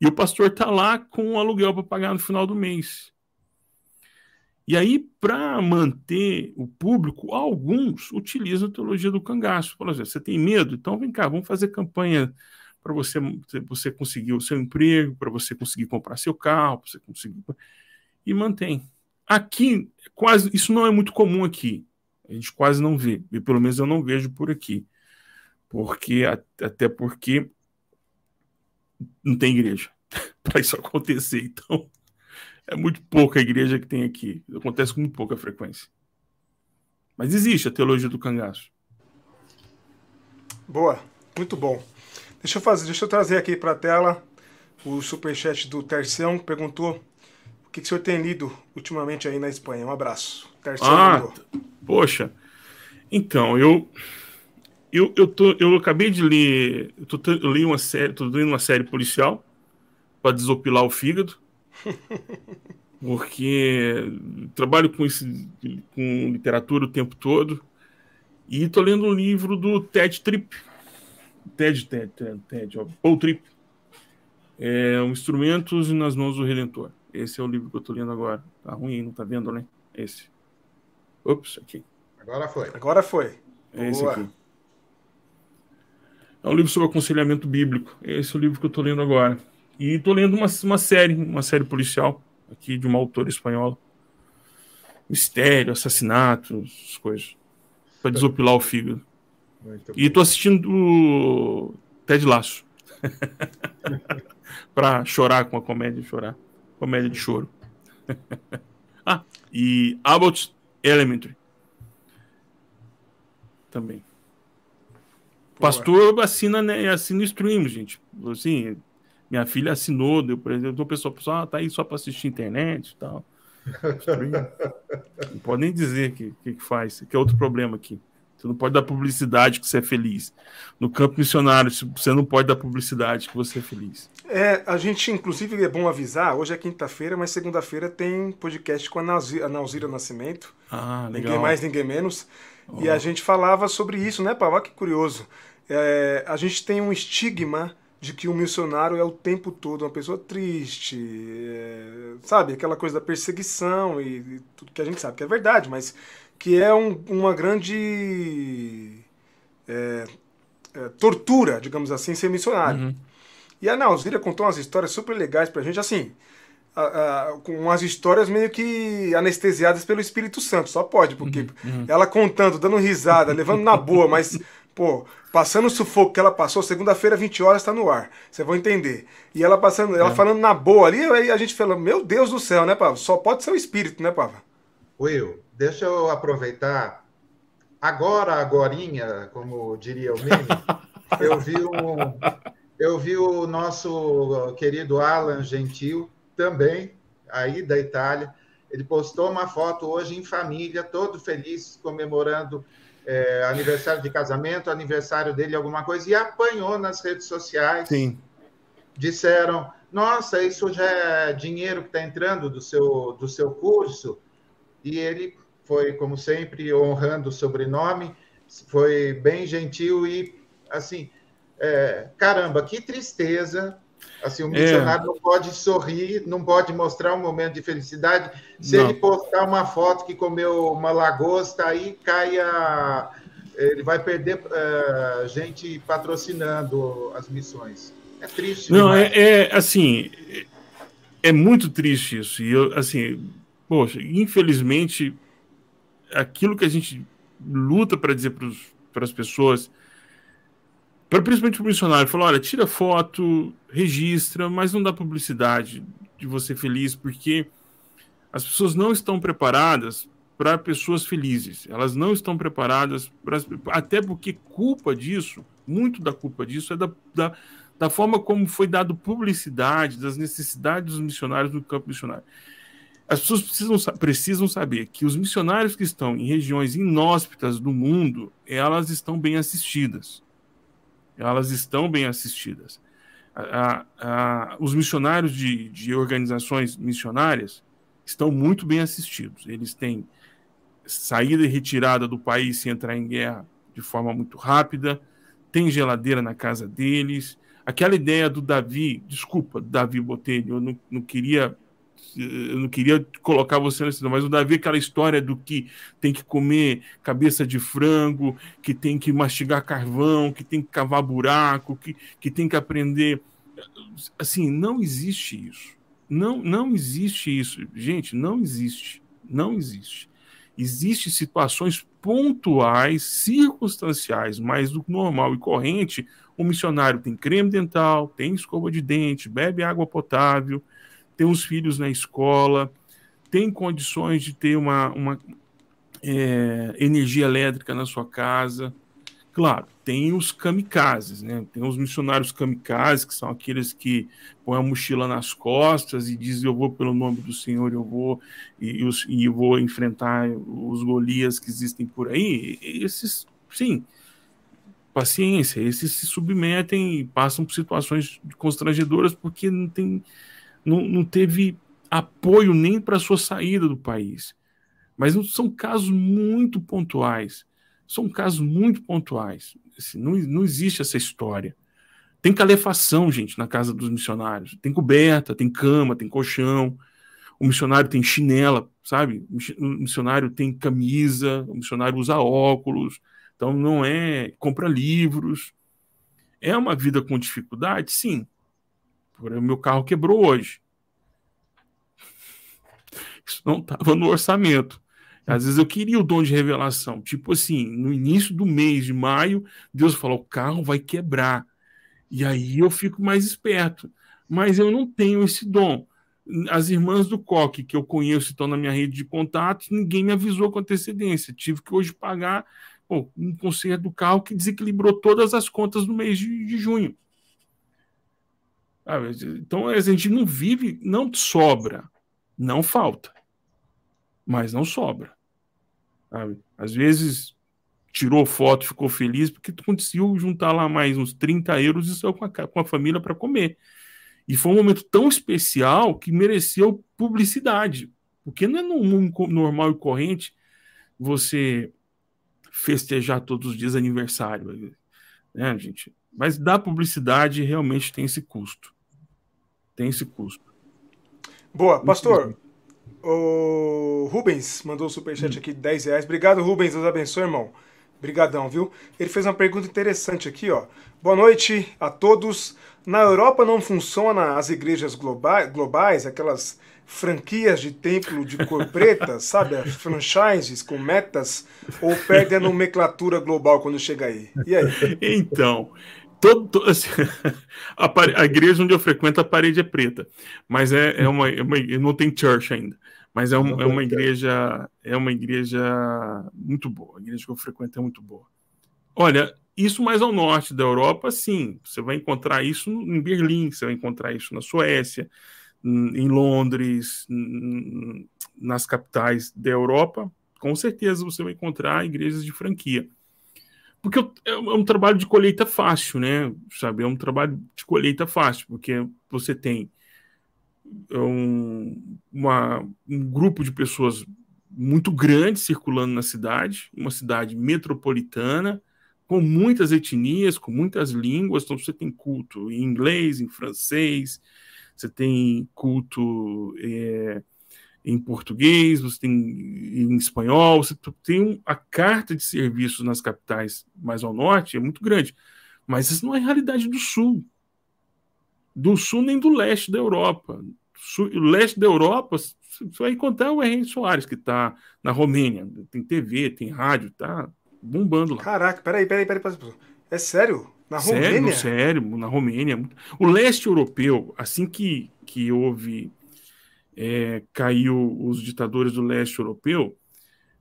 E o pastor está lá com o aluguel para pagar no final do mês. E aí, para manter o público, alguns utilizam a teologia do cangaço. Por exemplo, você tem medo? Então vem cá, vamos fazer campanha para você, você conseguir o seu emprego, para você conseguir comprar seu carro, para você conseguir. E mantém. Aqui, quase, isso não é muito comum aqui. A gente quase não vê. E pelo menos eu não vejo por aqui. Porque, até porque não tem igreja para isso acontecer. Então, é muito pouca a igreja que tem aqui. Acontece com muito pouca frequência. Mas existe a teologia do cangaço. Boa, muito bom. Deixa eu fazer, deixa eu trazer aqui para a tela o superchat do Tercião, que perguntou o que, que o senhor tem lido ultimamente aí na Espanha. Um abraço. Tercião ah, poxa. Então, eu eu, eu, tô, eu acabei de ler, eu, tô, eu li uma série, tô lendo uma série policial para desopilar o fígado. porque trabalho com, esse, com literatura o tempo todo e estou lendo um livro do Ted Tripp, TED, TED, TED, TED ó, Paul Trip. É, um Instrumentos nas Mãos do Redentor. Esse é o livro que eu tô lendo agora. Tá ruim, não tá vendo, né? Esse. Ops, aqui. Agora foi. Agora foi. É esse aqui. É um livro sobre aconselhamento bíblico. Esse é o livro que eu tô lendo agora. E tô lendo uma, uma série, uma série policial aqui de uma autora espanhola. Mistério, assassinatos, coisas. Para desopilar o fígado. Muito e tô assistindo Ted Laço. pra chorar com a comédia chorar. Comédia de choro. ah, e Abbott Elementary. Também. Pastor assina, né, assina stream, gente. Assim, Minha filha assinou, deu, por exemplo, o pessoal, pessoal ah, tá aí só para assistir internet e tal. não pode nem dizer que, que, que faz, que é outro problema aqui. Você não pode dar publicidade que você é feliz. No campo missionário, você não pode dar publicidade que você é feliz. É, a gente, inclusive, é bom avisar, hoje é quinta-feira, mas segunda-feira tem podcast com a Nauzira, a Nascimento. Ah, legal. Ninguém mais, ninguém menos. Oh. E a gente falava sobre isso, né, Paulo? Olha que curioso. É, a gente tem um estigma de que o um missionário é o tempo todo uma pessoa triste, é, sabe? Aquela coisa da perseguição e, e, tudo que a gente sabe que é verdade, mas que é um, uma grande é, é, tortura, digamos assim, ser missionário. Uhum. E a Nauzira contou umas histórias super legais pra gente, assim, a, a, com umas histórias meio que anestesiadas pelo Espírito Santo, só pode, porque uhum. Uhum. ela contando, dando risada, levando na boa, mas, pô, passando o sufoco que ela passou, segunda-feira, 20 horas, tá no ar. Você vai entender. E ela passando, ela é. falando na boa ali, aí a gente fala, meu Deus do céu, né, Pava? Só pode ser o Espírito, né, Pava? Will, deixa eu aproveitar. Agora, agorinha, como diria o meme, eu vi um, eu vi o nosso querido Alan Gentil também, aí da Itália. Ele postou uma foto hoje em família, todo feliz, comemorando é, aniversário de casamento, aniversário dele, alguma coisa, e apanhou nas redes sociais. Sim. Disseram: Nossa, isso já é dinheiro que está entrando do seu, do seu curso. E ele foi, como sempre, honrando o sobrenome, foi bem gentil e, assim, é, caramba, que tristeza. Assim, o missionário é. não pode sorrir, não pode mostrar um momento de felicidade. Se não. ele postar uma foto que comeu uma lagosta, aí cai a... Ele vai perder uh, gente patrocinando as missões. É triste. Não, é, é, assim, é muito triste isso. E eu, assim, poxa, infelizmente, aquilo que a gente luta para dizer para as pessoas, para principalmente o missionário, falou: olha, tira foto, registra, mas não dá publicidade de você feliz, porque as pessoas não estão preparadas para pessoas felizes. Elas não estão preparadas para. Até porque culpa disso, muito da culpa disso, é da, da, da forma como foi dado publicidade das necessidades dos missionários no campo missionário. As pessoas precisam, precisam saber que os missionários que estão em regiões inóspitas do mundo, elas estão bem assistidas. Elas estão bem assistidas. A, a, os missionários de, de organizações missionárias estão muito bem assistidos. Eles têm saída e retirada do país se entrar em guerra de forma muito rápida, tem geladeira na casa deles. Aquela ideia do Davi, desculpa, Davi Botelho, eu não, não queria eu não queria colocar você nesse mas o Davi aquela história do que tem que comer cabeça de frango, que tem que mastigar carvão, que tem que cavar buraco, que, que tem que aprender. Assim, não existe isso. Não, não existe isso. Gente, não existe. Não existe. Existem situações pontuais, circunstanciais, mas do normal e corrente, o missionário tem creme dental, tem escova de dente, bebe água potável, tem os filhos na escola, tem condições de ter uma, uma é, energia elétrica na sua casa. Claro, tem os kamikazes, né? Tem os missionários kamikazes, que são aqueles que põem a mochila nas costas e dizem: Eu vou pelo nome do Senhor, eu vou e, e vou enfrentar os Golias que existem por aí. E esses, sim, paciência, esses se submetem e passam por situações constrangedoras porque não tem não, não teve apoio nem para sua saída do país. Mas são casos muito pontuais. São casos muito pontuais. Assim, não, não existe essa história. Tem calefação, gente, na casa dos missionários. Tem coberta, tem cama, tem colchão. O missionário tem chinela, sabe? O missionário tem camisa, o missionário usa óculos. Então não é compra livros. É uma vida com dificuldade? Sim. O meu carro quebrou hoje. Isso não estava no orçamento. Às vezes eu queria o dom de revelação. Tipo assim, no início do mês de maio, Deus falou: o carro vai quebrar. E aí eu fico mais esperto. Mas eu não tenho esse dom. As irmãs do Coque, que eu conheço, estão na minha rede de contatos, ninguém me avisou com antecedência. Tive que hoje pagar um conserto do carro que desequilibrou todas as contas no mês de, de junho. Então a gente não vive, não sobra, não falta, mas não sobra. Às vezes tirou foto, ficou feliz porque conseguiu juntar lá mais uns 30 euros e saiu com a, com a família para comer. E foi um momento tão especial que mereceu publicidade. Porque não é normal e corrente você festejar todos os dias aniversário, né, gente? Mas da publicidade realmente tem esse custo tem esse custo. Boa, pastor. O Rubens mandou o superchat hum. aqui de 10 reais. Obrigado, Rubens. Deus abençoe, irmão. Obrigadão, viu? Ele fez uma pergunta interessante aqui, ó. Boa noite a todos. Na Europa não funciona as igrejas globais, globais aquelas franquias de templo de cor preta, sabe? As franchises com metas, ou perde a nomenclatura global quando chega aí? E aí? Então, Todo, assim, a, a, igreja onde eu frequento, a parede é preta, mas é, é, uma, é uma, não tem church ainda, mas é, um, é uma igreja é uma igreja muito boa. A igreja que eu frequento é muito boa. Olha, isso mais ao norte da Europa, sim, você vai encontrar isso em Berlim, você vai encontrar isso na Suécia, em Londres, nas capitais da Europa, com certeza você vai encontrar igrejas de franquia. Porque é, é um trabalho de colheita fácil, né? Sabe? É um trabalho de colheita fácil, porque você tem um, uma, um grupo de pessoas muito grande circulando na cidade, uma cidade metropolitana, com muitas etnias, com muitas línguas. Então, você tem culto em inglês, em francês, você tem culto. É, em português, você tem em espanhol, você tem um, a carta de serviços nas capitais mais ao norte é muito grande, mas isso não é realidade do sul. Do sul nem do leste da Europa. Sul, o leste da Europa, você vai encontrar o Henrique Soares, que está na Romênia. Tem TV, tem rádio, tá bombando lá. Caraca, peraí, peraí, peraí. peraí. É sério? Na sério, Romênia? Sério, na Romênia. O leste europeu, assim que, que houve é, caiu os ditadores do leste europeu,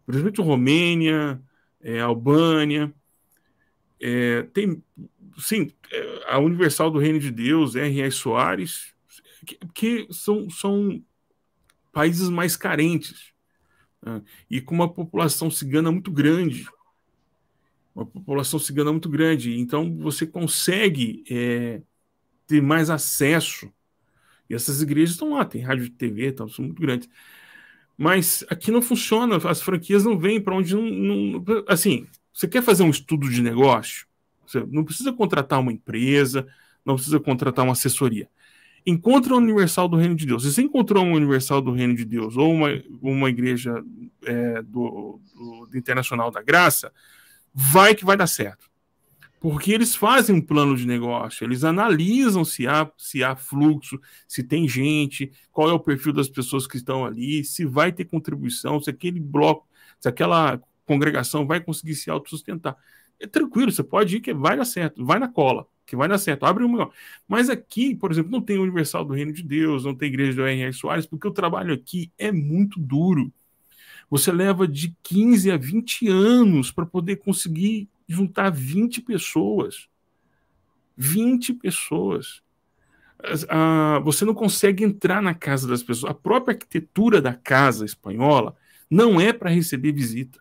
principalmente Romênia, é, Albânia, é, tem, sim, é, a Universal do Reino de Deus, R.A. Soares, que, que, são, são países mais carentes né, e com uma população cigana muito grande, uma população cigana muito grande, então você consegue é, ter mais acesso e essas igrejas estão lá, tem rádio TV, então, são muito grandes. Mas aqui não funciona, as franquias não vêm para onde não, não, Assim, você quer fazer um estudo de negócio? Você não precisa contratar uma empresa, não precisa contratar uma assessoria. Encontra a Universal do Reino de Deus. Se você encontrou uma Universal do Reino de Deus ou uma, uma igreja é, do, do, do Internacional da Graça, vai que vai dar certo porque eles fazem um plano de negócio, eles analisam se há, se há fluxo, se tem gente, qual é o perfil das pessoas que estão ali, se vai ter contribuição, se aquele bloco, se aquela congregação vai conseguir se autossustentar. É tranquilo, você pode ir que vai dar certo, vai na cola, que vai dar certo, abre uma. Mas aqui, por exemplo, não tem Universal do Reino de Deus, não tem Igreja do R.R. Soares, porque o trabalho aqui é muito duro. Você leva de 15 a 20 anos para poder conseguir juntar 20 pessoas. 20 pessoas. Você não consegue entrar na casa das pessoas. A própria arquitetura da casa espanhola não é para receber visita.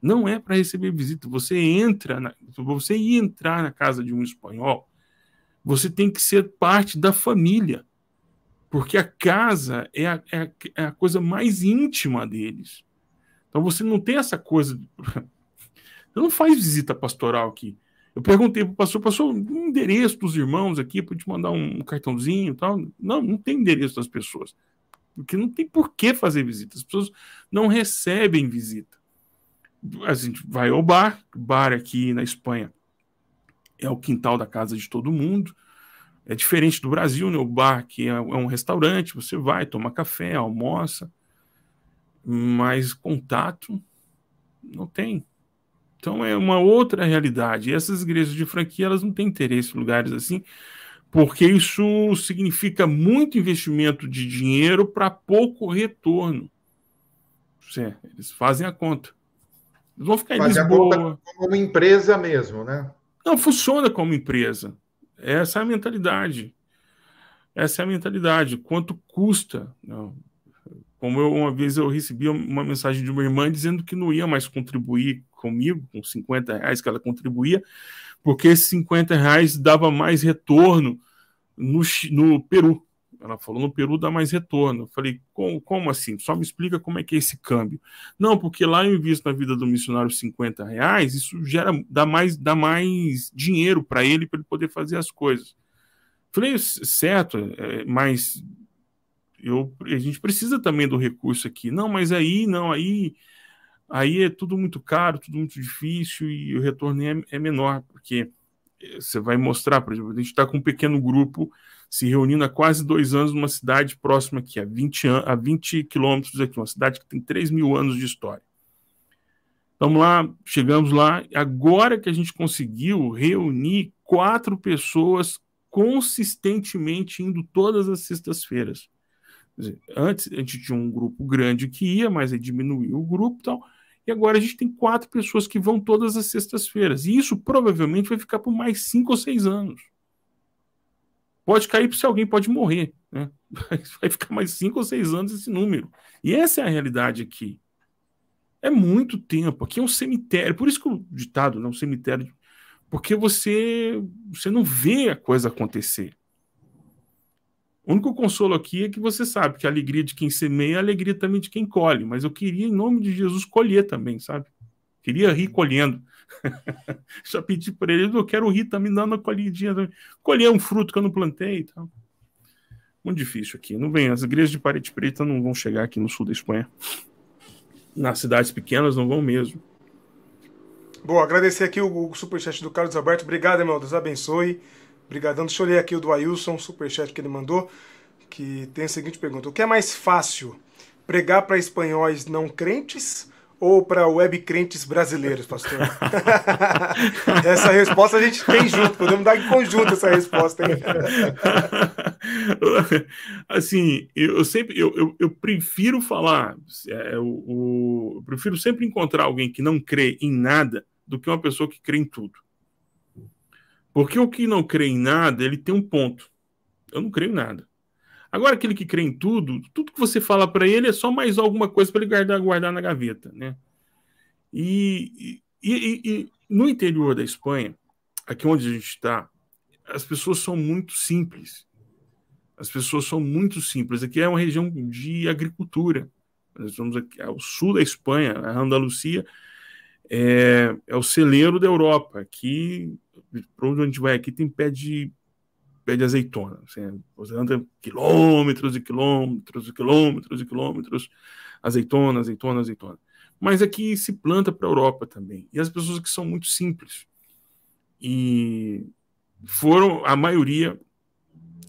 Não é para receber visita. Você entra, na, você ir entrar na casa de um espanhol, você tem que ser parte da família, porque a casa é a, é a, é a coisa mais íntima deles. Então você não tem essa coisa. Você não faz visita pastoral aqui. Eu perguntei para o pastor, pastor, um endereço dos irmãos aqui para te mandar um cartãozinho e tal. Não, não tem endereço das pessoas. Porque não tem por que fazer visita. As pessoas não recebem visita. A gente vai ao bar, bar aqui na Espanha é o quintal da casa de todo mundo. É diferente do Brasil, né? O bar que é, é um restaurante, você vai, toma café, almoça, mas contato não tem. Então é uma outra realidade. E essas igrejas de franquia elas não têm interesse em lugares assim, porque isso significa muito investimento de dinheiro para pouco retorno. Certo, eles fazem a conta. Eles vão ficar em Faz Lisboa. A conta como uma empresa mesmo, né? Não funciona como empresa. Essa é a mentalidade. Essa é a mentalidade. Quanto custa? Não. Como eu, uma vez eu recebi uma mensagem de uma irmã dizendo que não ia mais contribuir comigo, com 50 reais que ela contribuía, porque esses 50 reais dava mais retorno no, no Peru. Ela falou, no Peru dá mais retorno. Eu falei, como, como, assim? Só me explica como é que é esse câmbio. Não, porque lá eu invisto na vida do missionário 50 reais, isso gera, dá mais, dá mais dinheiro para ele, para ele poder fazer as coisas. Falei, certo, é, mas eu, a gente precisa também do recurso aqui. Não, mas aí, não, aí, aí é tudo muito caro, tudo muito difícil e o retorno é, é menor, porque você vai mostrar, por exemplo, a gente está com um pequeno grupo se reunindo há quase dois anos numa cidade próxima aqui, a 20, a 20 quilômetros aqui, uma cidade que tem 3 mil anos de história. Vamos lá, chegamos lá. Agora que a gente conseguiu reunir quatro pessoas consistentemente indo todas as sextas-feiras. Antes a gente tinha um grupo grande que ia, mas aí diminuiu o grupo e tal. E agora a gente tem quatro pessoas que vão todas as sextas-feiras. E isso provavelmente vai ficar por mais cinco ou seis anos. Pode cair se alguém pode morrer. Né? Vai ficar mais cinco ou seis anos esse número. E essa é a realidade aqui. É muito tempo. Aqui é um cemitério. Por isso que o ditado, né, um cemitério. Porque você, você não vê a coisa acontecer. O único consolo aqui é que você sabe que a alegria de quem semeia é a alegria também de quem colhe. Mas eu queria, em nome de Jesus, colher também, sabe? Queria rir colhendo. Já pedi para ele, eu quero rir também, dando uma colhidinha também. Colher um fruto que eu não plantei e tal. Muito difícil aqui. Não vem, as igrejas de parede preta não vão chegar aqui no sul da Espanha. Nas cidades pequenas não vão mesmo. Bom, agradecer aqui o, o superchat do Carlos Alberto. Obrigado, irmão. Deus abençoe. Obrigadão. Deixa eu ler aqui o do Ailson, superchat que ele mandou, que tem a seguinte pergunta. O que é mais fácil? Pregar para espanhóis não crentes ou para web crentes brasileiros, pastor? essa resposta a gente tem junto, podemos dar em conjunto essa resposta. Hein? assim, eu sempre eu, eu, eu prefiro falar, é, eu, eu prefiro sempre encontrar alguém que não crê em nada do que uma pessoa que crê em tudo. Porque o que não crê em nada, ele tem um ponto. Eu não creio em nada. Agora, aquele que crê em tudo, tudo que você fala para ele é só mais alguma coisa para ele guardar, guardar na gaveta, né? E, e, e, e, no interior da Espanha, aqui onde a gente está, as pessoas são muito simples. As pessoas são muito simples. Aqui é uma região de agricultura. Nós estamos aqui ao sul da Espanha, a Andalucia é, é o celeiro da Europa. Aqui, para onde a gente vai aqui, tem pé de pé de azeitona. Assim, você anda quilômetros e quilômetros e quilômetros e quilômetros, azeitona, azeitona, azeitona. Mas aqui se planta para a Europa também. E as pessoas que são muito simples. E foram, a maioria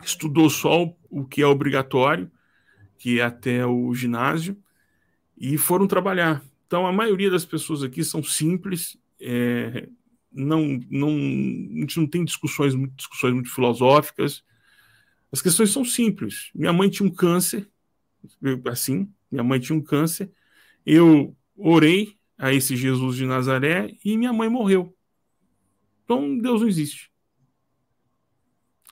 estudou só o que é obrigatório, que é até o ginásio, e foram trabalhar. Então, a maioria das pessoas aqui são simples, é, não, não, a gente não tem discussões, discussões muito filosóficas. As questões são simples. Minha mãe tinha um câncer, assim, minha mãe tinha um câncer. Eu orei a esse Jesus de Nazaré e minha mãe morreu. Então, Deus não existe.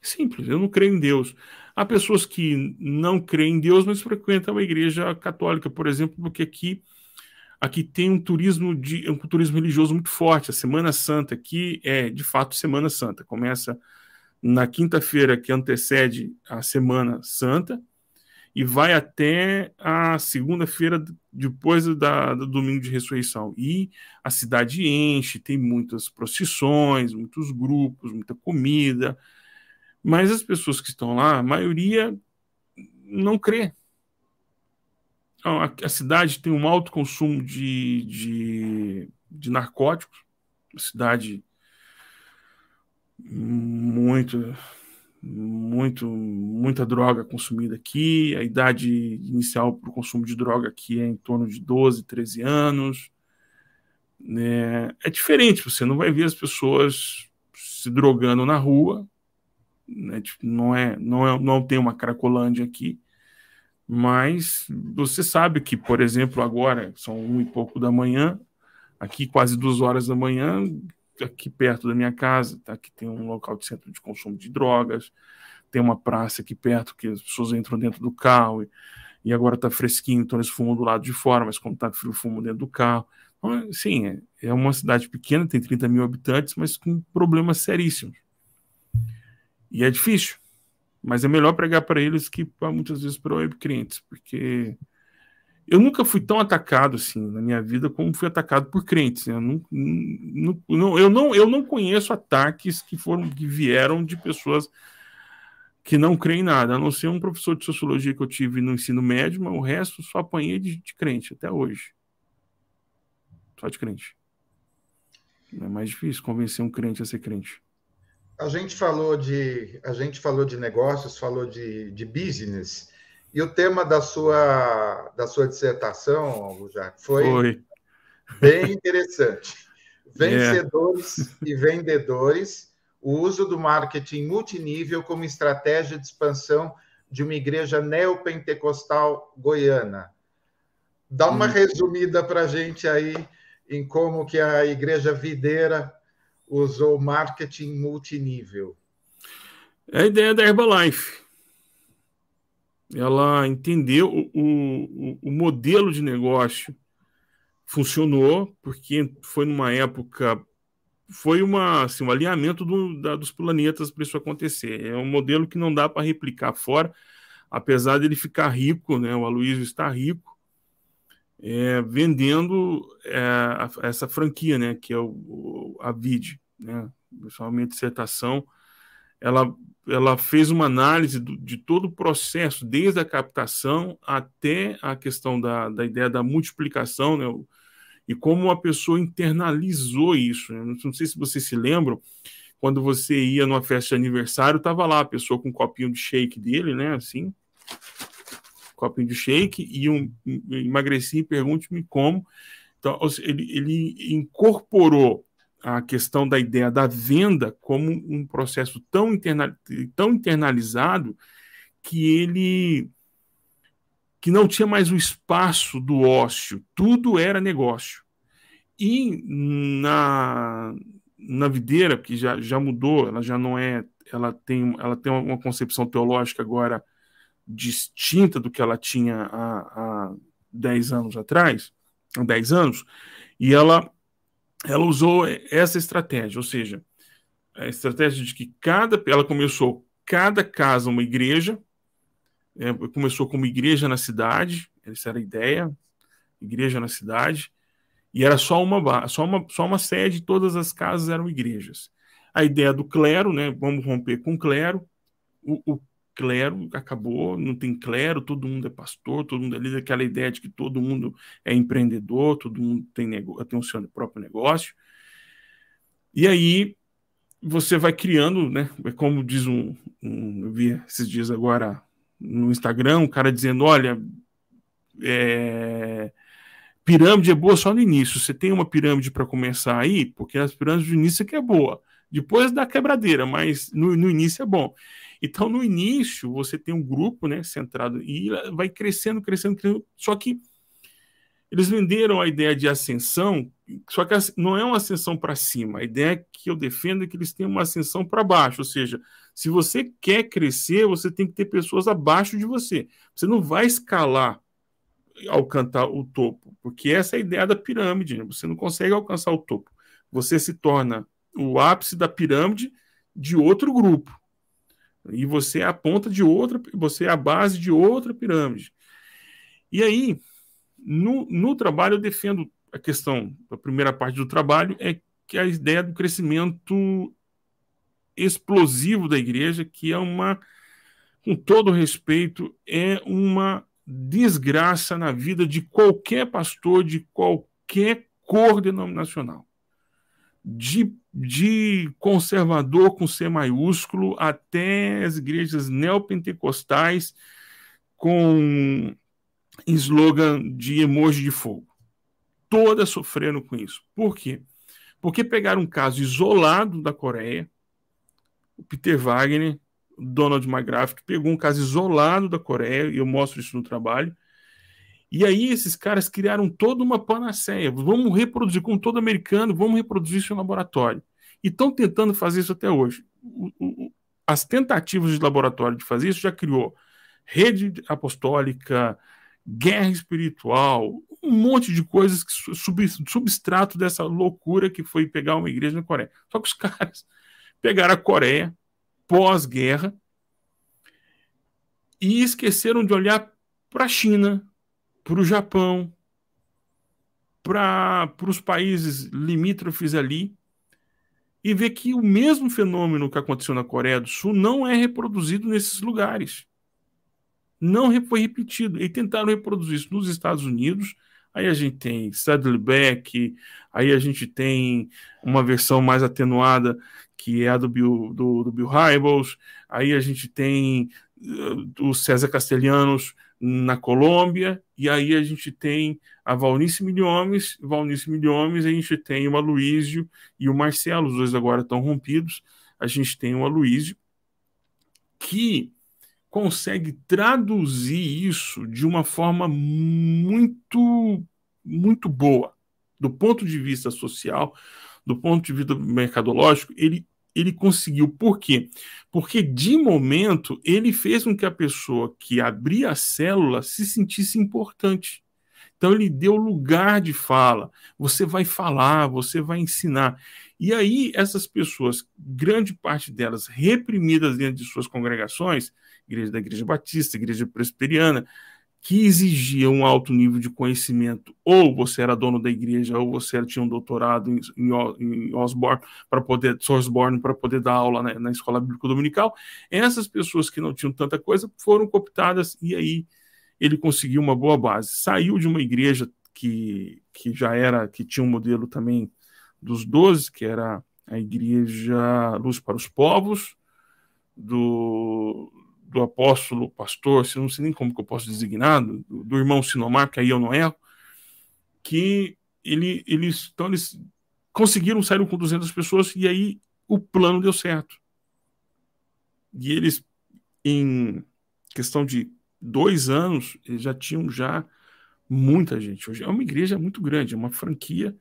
Simples, eu não creio em Deus. Há pessoas que não creem em Deus, mas frequentam a igreja católica, por exemplo, porque aqui aqui tem um turismo de um turismo religioso muito forte. A Semana Santa aqui é de fato Semana Santa. Começa na quinta-feira que antecede a Semana Santa e vai até a segunda-feira depois da, do domingo de ressurreição. E a cidade enche, tem muitas procissões, muitos grupos, muita comida. Mas as pessoas que estão lá, a maioria não crê, a, a cidade tem um alto consumo de, de, de narcóticos, cidade muito muito muita droga consumida aqui. A idade inicial para o consumo de droga aqui é em torno de 12, 13 anos. É, é diferente, você não vai ver as pessoas se drogando na rua. Né? Tipo, não, é, não, é, não tem uma cracolândia aqui. Mas você sabe que, por exemplo, agora são um e pouco da manhã, aqui quase duas horas da manhã, aqui perto da minha casa, tá? que tem um local de centro de consumo de drogas, tem uma praça aqui perto que as pessoas entram dentro do carro e, e agora está fresquinho, então eles fumam do lado de fora, mas quando está frio, fumam dentro do carro. Então, sim, é uma cidade pequena, tem 30 mil habitantes, mas com problemas seríssimos. E é difícil, mas é melhor pregar para eles que muitas vezes para web clientes, porque eu nunca fui tão atacado assim na minha vida como fui atacado por crentes. Eu não, não, eu não, eu não conheço ataques que foram que vieram de pessoas que não creem em nada, a não ser um professor de sociologia que eu tive no ensino médio, mas o resto só apanhei de, de crente até hoje. Só de crente. É mais difícil convencer um crente a ser crente. A gente falou de, a gente falou de negócios, falou de, de business. E o tema da sua, da sua dissertação, já foi, foi, bem interessante. Vencedores é. e vendedores, o uso do marketing multinível como estratégia de expansão de uma igreja neopentecostal goiana. Dá uma hum. resumida para a gente aí em como que a igreja videira usou marketing multinível. É a ideia da Herbalife ela entendeu o, o, o modelo de negócio funcionou porque foi numa época foi uma, assim, um alinhamento do, da, dos planetas para isso acontecer. É um modelo que não dá para replicar fora, apesar dele ficar rico, né? O Aloysio está rico, é, vendendo é, a, essa franquia, né? Que é o, a VID, né? Principalmente dissertação, ela ela fez uma análise do, de todo o processo, desde a captação até a questão da, da ideia da multiplicação, né? e como a pessoa internalizou isso. Né? Não sei se vocês se lembram, quando você ia numa festa de aniversário, estava lá a pessoa com um copinho de shake dele, né? Assim, copinho de shake, e um, emagreci pergunte-me como. Então, ele, ele incorporou a questão da ideia da venda como um processo tão, interna, tão internalizado que ele que não tinha mais o espaço do ócio, tudo era negócio. E na, na videira, que já, já mudou, ela já não é, ela tem, ela tem uma concepção teológica agora distinta do que ela tinha há, há 10 anos atrás, há 10 anos, e ela ela usou essa estratégia, ou seja, a estratégia de que cada, ela começou cada casa uma igreja, é, começou como igreja na cidade, essa era a ideia, igreja na cidade, e era só uma, só uma, só uma sede, todas as casas eram igrejas. A ideia do clero, né, vamos romper com o clero, o, o clero acabou, não tem clero, todo mundo é pastor, todo mundo é líder, aquela ideia de que todo mundo é empreendedor, todo mundo tem, tem o seu próprio negócio. E aí você vai criando, né? É como diz um, um, eu vi esses dias agora no Instagram, um cara dizendo, olha, é, pirâmide é boa só no início. Você tem uma pirâmide para começar aí, porque as pirâmides do início é que é boa. Depois dá quebradeira, mas no, no início é bom. Então, no início, você tem um grupo né, centrado e vai crescendo, crescendo, crescendo. Só que eles venderam a ideia de ascensão, só que não é uma ascensão para cima. A ideia que eu defendo é que eles têm uma ascensão para baixo. Ou seja, se você quer crescer, você tem que ter pessoas abaixo de você. Você não vai escalar alcançar o topo, porque essa é a ideia da pirâmide. Né? Você não consegue alcançar o topo. Você se torna o ápice da pirâmide de outro grupo. E você é a ponta de outra, você é a base de outra pirâmide. E aí, no, no trabalho, eu defendo a questão, a primeira parte do trabalho é que a ideia do crescimento explosivo da igreja, que é uma, com todo respeito, é uma desgraça na vida de qualquer pastor, de qualquer cor denominacional. De de conservador com C maiúsculo até as igrejas neopentecostais com slogan de emoji de fogo. Todas sofrendo com isso. Por quê? Porque pegaram um caso isolado da Coreia, o Peter Wagner, Donald McGrath, que pegou um caso isolado da Coreia, e eu mostro isso no trabalho, e aí esses caras criaram toda uma panaceia. Vamos reproduzir, como todo americano, vamos reproduzir isso em laboratório. E estão tentando fazer isso até hoje. O, o, as tentativas de laboratório de fazer isso já criou rede apostólica, guerra espiritual, um monte de coisas que sub, substrato dessa loucura que foi pegar uma igreja na Coreia. Só que os caras pegaram a Coreia pós-guerra e esqueceram de olhar para a China, para o Japão, para os países limítrofes ali e ver que o mesmo fenômeno que aconteceu na Coreia do Sul não é reproduzido nesses lugares. Não foi repetido. E tentaram reproduzir isso nos Estados Unidos. Aí a gente tem Saddleback, aí a gente tem uma versão mais atenuada que é a do Bill, do, do Bill Hybels, aí a gente tem uh, o César Castelhanos na Colômbia, e aí a gente tem a Valnice Milhomes, Valnice Milhomes, a gente tem o Aloísio e o Marcelo, os dois agora estão rompidos, a gente tem o Aloísio, que consegue traduzir isso de uma forma muito, muito boa, do ponto de vista social, do ponto de vista mercadológico, ele, ele conseguiu. Por quê? Porque de momento ele fez com que a pessoa que abria a célula se sentisse importante. Então ele deu lugar de fala. Você vai falar, você vai ensinar. E aí essas pessoas, grande parte delas reprimidas dentro de suas congregações, igreja da Igreja Batista, igreja presbiteriana, que exigia um alto nível de conhecimento, ou você era dono da igreja, ou você tinha um doutorado em, em, Osborne para poder, Osborne para poder dar aula na, escola bíblica dominical, essas pessoas que não tinham tanta coisa foram cooptadas e aí ele conseguiu uma boa base. Saiu de uma igreja que, que já era, que tinha um modelo também dos doze, que era a igreja Luz para os Povos, do, do apóstolo pastor, se não sei nem como que eu posso designar, do, do irmão Sinomar, que aí eu não erro, que ele, eles, então eles conseguiram sair com 200 pessoas e aí o plano deu certo. E eles, em questão de dois anos, eles já tinham já muita gente. Hoje é uma igreja muito grande, é uma franquia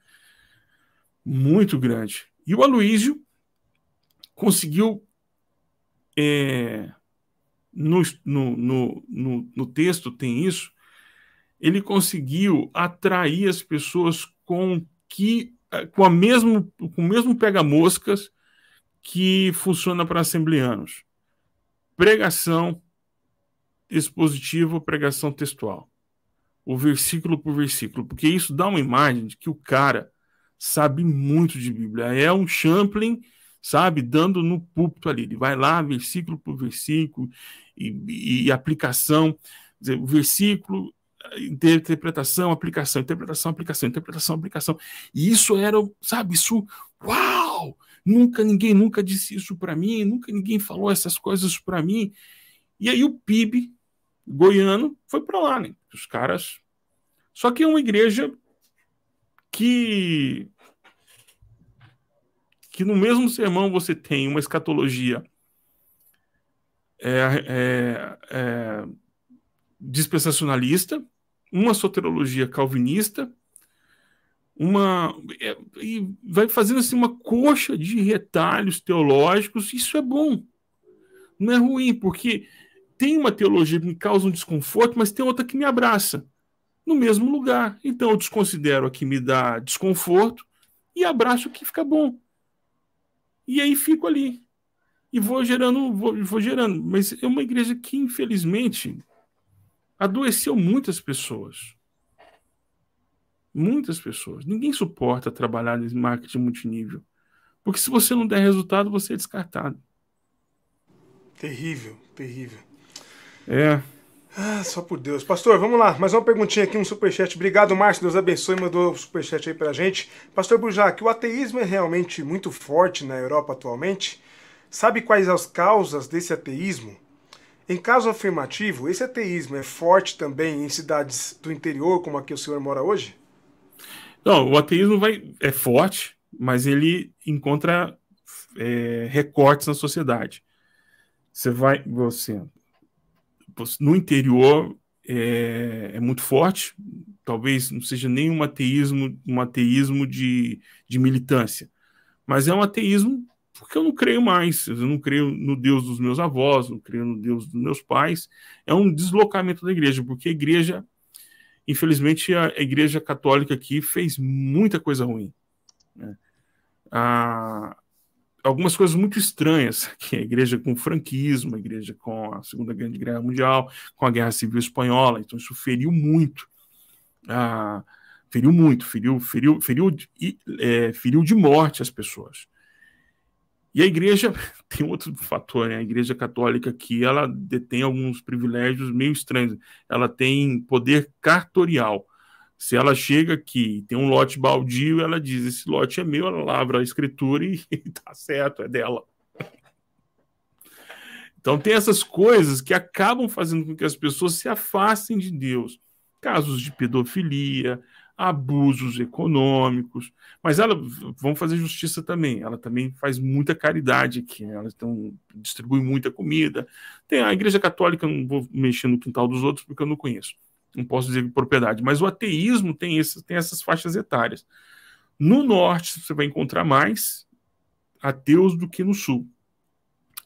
muito grande. E o Aloísio conseguiu é, no, no, no, no, texto tem isso, ele conseguiu atrair as pessoas com que com a mesmo com o mesmo pega-moscas que funciona para assembleanos. Pregação expositiva, pregação textual. O versículo por versículo, porque isso dá uma imagem de que o cara sabe muito de Bíblia. É um Champlin sabe, dando no púlpito ali. Ele vai lá, versículo por versículo, e, e aplicação, dizer, o versículo, interpretação, aplicação, interpretação, aplicação, interpretação, aplicação. E isso era, sabe, isso, uau! Nunca ninguém nunca disse isso para mim, nunca ninguém falou essas coisas para mim. E aí o PIB goiano foi para lá, né? Os caras. Só que é uma igreja que que no mesmo sermão você tem uma escatologia é, é, é, dispensacionalista, uma soterologia calvinista, uma é, e vai fazendo assim uma coxa de retalhos teológicos. Isso é bom, não é ruim, porque tem uma teologia que me causa um desconforto, mas tem outra que me abraça no mesmo lugar. Então eu desconsidero a que me dá desconforto e abraço o que fica bom. E aí fico ali. E vou gerando, vou, vou gerando. Mas é uma igreja que, infelizmente, adoeceu muitas pessoas. Muitas pessoas. Ninguém suporta trabalhar em marketing multinível. Porque se você não der resultado, você é descartado. Terrível, terrível. É. Ah, só por Deus. Pastor, vamos lá. Mais uma perguntinha aqui, um superchat. Obrigado, Márcio. Deus abençoe. Mandou o superchat aí pra gente. Pastor Burjac, o ateísmo é realmente muito forte na Europa atualmente? Sabe quais as causas desse ateísmo? Em caso afirmativo, esse ateísmo é forte também em cidades do interior, como aqui o senhor mora hoje? Não, o ateísmo vai, é forte, mas ele encontra é, recortes na sociedade. Você vai, você no interior é, é, muito forte, talvez não seja nem um ateísmo, um ateísmo de, de militância, mas é um ateísmo porque eu não creio mais, eu não creio no Deus dos meus avós, não creio no Deus dos meus pais. É um deslocamento da igreja, porque a igreja, infelizmente, a igreja católica aqui fez muita coisa ruim. Né? Ah, algumas coisas muito estranhas, que a igreja com o franquismo, a igreja com a Segunda Grande Guerra Mundial, com a Guerra Civil Espanhola, então isso feriu muito. Ah, feriu muito, feriu, feriu, feriu, é, feriu de morte as pessoas. E a igreja tem outro fator, né? A igreja católica aqui, ela detém alguns privilégios meio estranhos. Ela tem poder cartorial. Se ela chega aqui, tem um lote baldio, ela diz: esse lote é meu, ela lavra a escritura e, e tá certo, é dela. Então tem essas coisas que acabam fazendo com que as pessoas se afastem de Deus. Casos de pedofilia, abusos econômicos, mas ela vão fazer justiça também. Ela também faz muita caridade aqui, né? ela então, distribui muita comida. Tem a Igreja Católica, não vou mexer no quintal dos outros porque eu não conheço, não posso dizer propriedade, mas o ateísmo tem, esse, tem essas faixas etárias. No norte você vai encontrar mais ateus do que no sul.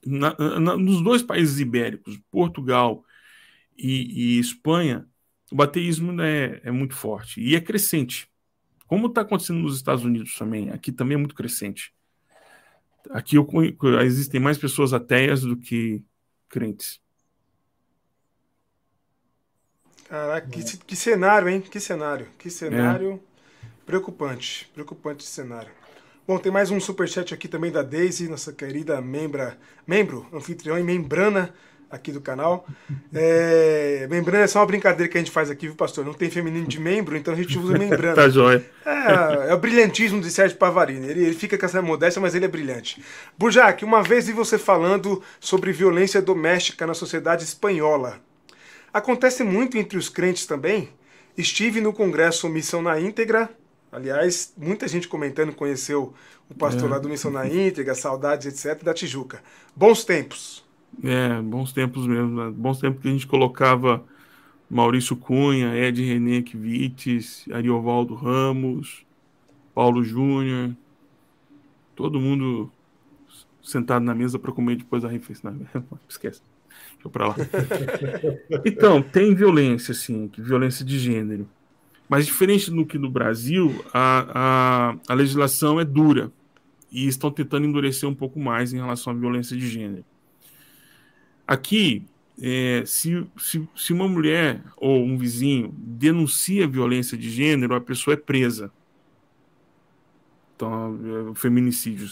Na, na, nos dois países ibéricos, Portugal e, e Espanha, o ateísmo é, é muito forte e é crescente. Como está acontecendo nos Estados Unidos também, aqui também é muito crescente. Aqui eu, existem mais pessoas ateias do que crentes. Caraca, que, que cenário, hein? Que cenário. Que cenário é. preocupante. Preocupante esse cenário. Bom, tem mais um superchat aqui também da Daisy, nossa querida membra, membro, anfitrião e membrana aqui do canal. É, membrana é só uma brincadeira que a gente faz aqui, viu, pastor? Não tem feminino de membro, então a gente usa membrana. tá jóia. É, é, o brilhantismo de Sérgio Pavarini. Ele, ele fica com essa modéstia, mas ele é brilhante. Burjac, uma vez vi você falando sobre violência doméstica na sociedade espanhola. Acontece muito entre os crentes também? Estive no congresso Missão na Íntegra. Aliás, muita gente comentando conheceu o pastor é. lá do Missão na Íntegra, saudades, etc., da Tijuca. Bons tempos. É, bons tempos mesmo. Né? Bons tempos que a gente colocava Maurício Cunha, Ed René Kivitz, Ariovaldo Ramos, Paulo Júnior, todo mundo sentado na mesa para comer depois da refeição. Esquece. Deixa eu para lá. então, tem violência, sim, violência de gênero. Mas diferente do que no Brasil, a, a, a legislação é dura e estão tentando endurecer um pouco mais em relação à violência de gênero. Aqui, é, se, se, se uma mulher ou um vizinho denuncia violência de gênero, a pessoa é presa. Então, é o feminicídio,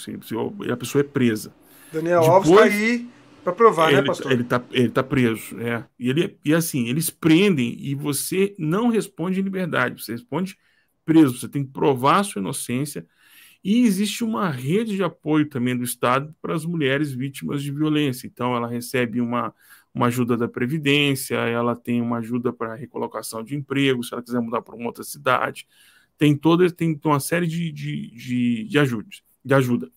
a pessoa é presa. Daniel Depois, Alves está aí para provar, né, ele, né, pastor? Ele está ele tá preso, é. E, ele, e assim, eles prendem e você não responde em liberdade, você responde preso. Você tem que provar a sua inocência. E existe uma rede de apoio também do Estado para as mulheres vítimas de violência. Então, ela recebe uma, uma ajuda da Previdência, ela tem uma ajuda para recolocação de emprego, se ela quiser mudar para uma outra cidade. Tem toda tem uma série de, de, de, de, ajudas, de ajuda.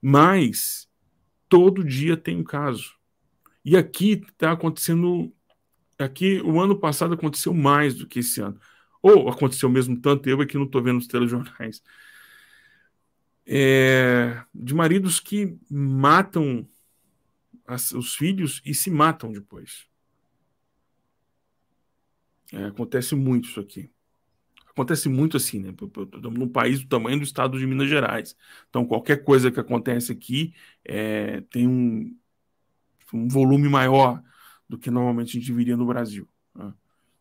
Mas todo dia tem um caso. E aqui está acontecendo. Aqui, o ano passado aconteceu mais do que esse ano. Ou aconteceu mesmo tanto, eu aqui não estou vendo os telejornais é, de maridos que matam as, os filhos e se matam depois. É, acontece muito isso aqui. Acontece muito assim, né? Num país do tamanho do estado de Minas Gerais. Então, qualquer coisa que acontece aqui é, tem um, um volume maior do que normalmente a gente viria no Brasil. Né?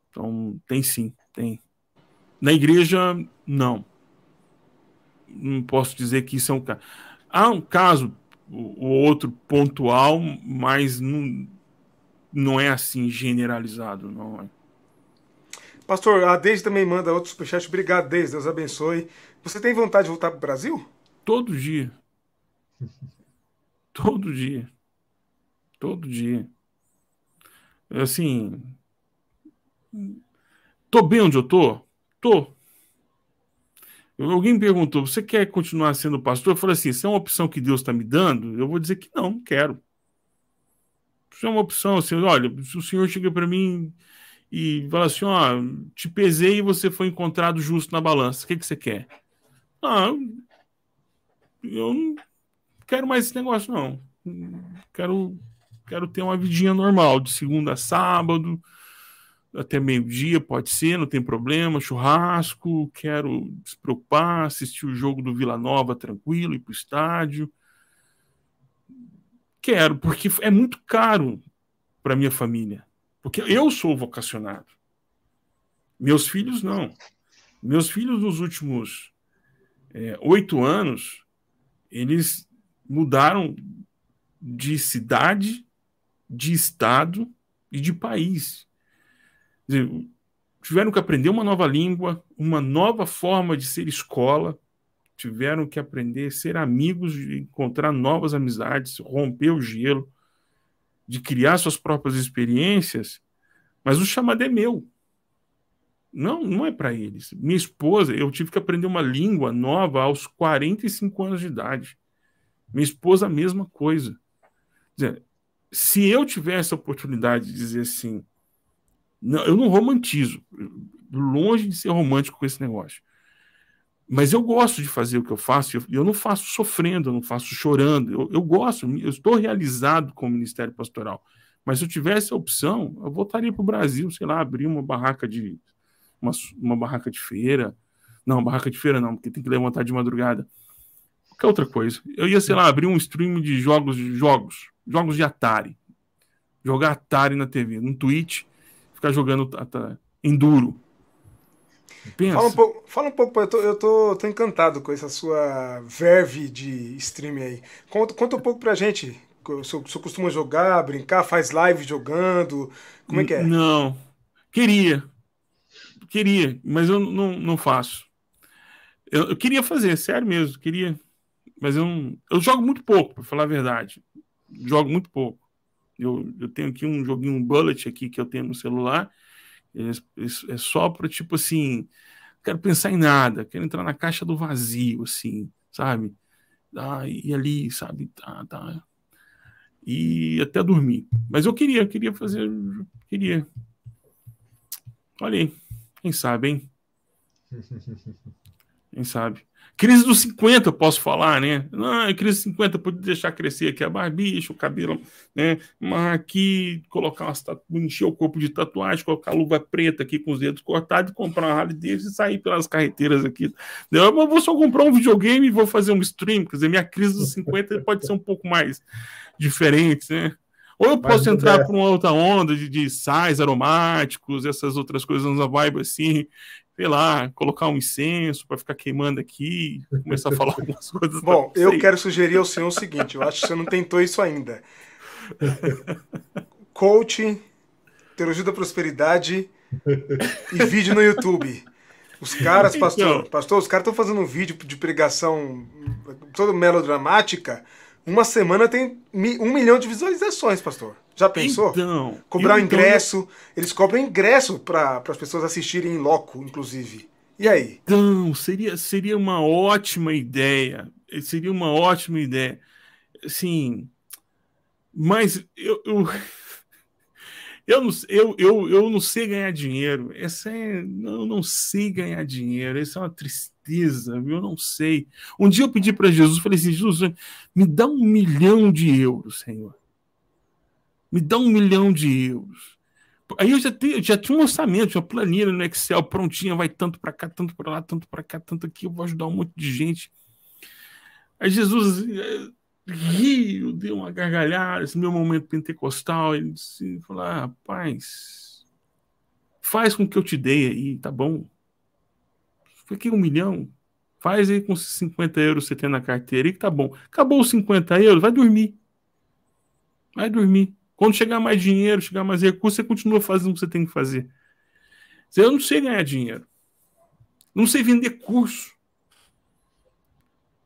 Então, tem sim, tem. Na igreja, não não posso dizer que isso é um caso. Há um caso, o outro pontual, mas não, não é assim generalizado, não é. Pastor, a Deise também manda outro superchat. Obrigado, Deise. Deus abençoe. Você tem vontade de voltar para o Brasil? Todo dia. Todo dia. Todo dia. Assim. Tô bem onde eu tô? Tô. Alguém me perguntou: você quer continuar sendo pastor? Eu falei assim: se é uma opção que Deus está me dando, eu vou dizer que não, não quero. Se é uma opção, assim, olha, se o Senhor chega para mim e fala assim: ó, te pesei e você foi encontrado justo na balança, o que, que você quer? Ah, eu não quero mais esse negócio, não. Quero, quero ter uma vidinha normal, de segunda a sábado, até meio-dia, pode ser, não tem problema. Churrasco, quero se preocupar, assistir o jogo do Vila Nova tranquilo, ir para o estádio. Quero, porque é muito caro para minha família. Porque eu sou vocacionado. Meus filhos não. Meus filhos, nos últimos é, oito anos, eles mudaram de cidade, de estado e de país. Dizer, tiveram que aprender uma nova língua, uma nova forma de ser escola, tiveram que aprender a ser amigos, encontrar novas amizades, romper o gelo, de criar suas próprias experiências, mas o chamado é meu. Não, não é para eles. Minha esposa, eu tive que aprender uma língua nova aos 45 anos de idade. Minha esposa, a mesma coisa. Dizer, se eu tivesse a oportunidade de dizer assim, não, eu não romantizo, longe de ser romântico com esse negócio. Mas eu gosto de fazer o que eu faço, eu, eu não faço sofrendo, eu não faço chorando, eu, eu gosto, eu estou realizado com o Ministério Pastoral. Mas se eu tivesse a opção, eu voltaria para o Brasil, sei lá, abrir uma barraca de uma, uma barraca de feira. Não, barraca de feira não, porque tem que levantar de madrugada. Qualquer outra coisa. Eu ia, sei lá, abrir um stream de jogos, jogos, jogos de Atari. Jogar Atari na TV, no Twitch, ficar jogando Enduro. Pensa. Fala um pouco, fala um pouco eu, tô, eu tô, tô, encantado com essa sua verve de streaming aí. Conta, conta um pouco pra gente. O senhor, costuma jogar, brincar, faz live jogando? Como é que é? Não. Queria. Queria, mas eu não, não faço. Eu, eu queria fazer, sério mesmo, queria. Mas eu, não, eu jogo muito pouco, para falar a verdade. Jogo muito pouco. Eu, eu tenho aqui um joguinho um Bullet aqui que eu tenho no celular é, é só para, tipo assim, quero pensar em nada, quero entrar na caixa do vazio, assim, sabe? Ah, e ali, sabe? Tá, tá. E até dormir. Mas eu queria, queria fazer, queria. Olha aí, quem sabe, hein? Quem sabe? Crise dos 50, posso falar, né? Não, é crise dos 50, pode deixar crescer aqui a barbicha, o cabelo, né? Mas aqui, colocar umas encher o corpo de tatuagem, colocar a luva preta aqui com os dedos cortados, comprar uma Harley Davidson e sair pelas carreteiras aqui. Eu vou só comprar um videogame e vou fazer um stream. Quer dizer, minha crise dos 50 pode ser um pouco mais diferente, né? Ou eu posso Mas, entrar é. por uma outra onda de, de sais aromáticos, essas outras coisas, uma vibe assim, sei lá, colocar um incenso para ficar queimando aqui, começar a falar algumas coisas. Bom, eu quero sugerir ao senhor o seguinte: eu acho que você não tentou isso ainda. Coaching, teologia da prosperidade e vídeo no YouTube. Os caras, pastor, então, pastor os caras estão fazendo um vídeo de pregação toda melodramática. Uma semana tem um milhão de visualizações, pastor. Já pensou? Então, Cobrar um ingresso. Então... Eles cobram ingresso para as pessoas assistirem em loco, inclusive. E aí? Então, seria, seria uma ótima ideia. Seria uma ótima ideia. Sim. Mas eu, eu, eu, não, eu, eu, eu não sei ganhar dinheiro. Essa é. Eu não sei ganhar dinheiro. Essa é uma tristeza? Eu não sei. Um dia eu pedi para Jesus, falei assim: Jesus, me dá um milhão de euros, Senhor me dá um milhão de euros. Aí eu já, tenho, já tinha um orçamento, uma planilha no Excel prontinha, vai tanto para cá, tanto para lá, tanto para cá, tanto aqui, eu vou ajudar um monte de gente. Aí Jesus riu, deu uma gargalhada, esse meu momento pentecostal, ele disse, falou, ah, rapaz, faz com que eu te dei aí, tá bom? Foi aqui um milhão, faz aí com 50 euros você tem na carteira aí que tá bom. Acabou os 50 euros, vai dormir. Vai dormir. Quando chegar mais dinheiro, chegar mais recursos, você continua fazendo o que você tem que fazer. Eu não sei ganhar dinheiro. Não sei vender curso.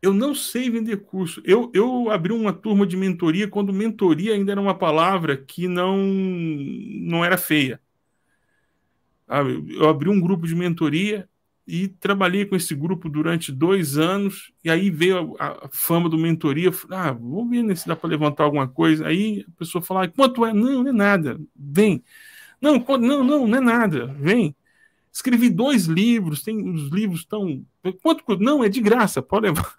Eu não sei vender curso. Eu, eu abri uma turma de mentoria quando mentoria ainda era uma palavra que não, não era feia. Eu abri um grupo de mentoria e trabalhei com esse grupo durante dois anos, e aí veio a, a fama do mentoria, ah, vou ver se dá para levantar alguma coisa, aí a pessoa fala, ah, quanto é? Não, não é nada, vem. Não, não, não, não é nada, vem. Escrevi dois livros, tem os livros estão... Quanto? Não, é de graça, pode levar.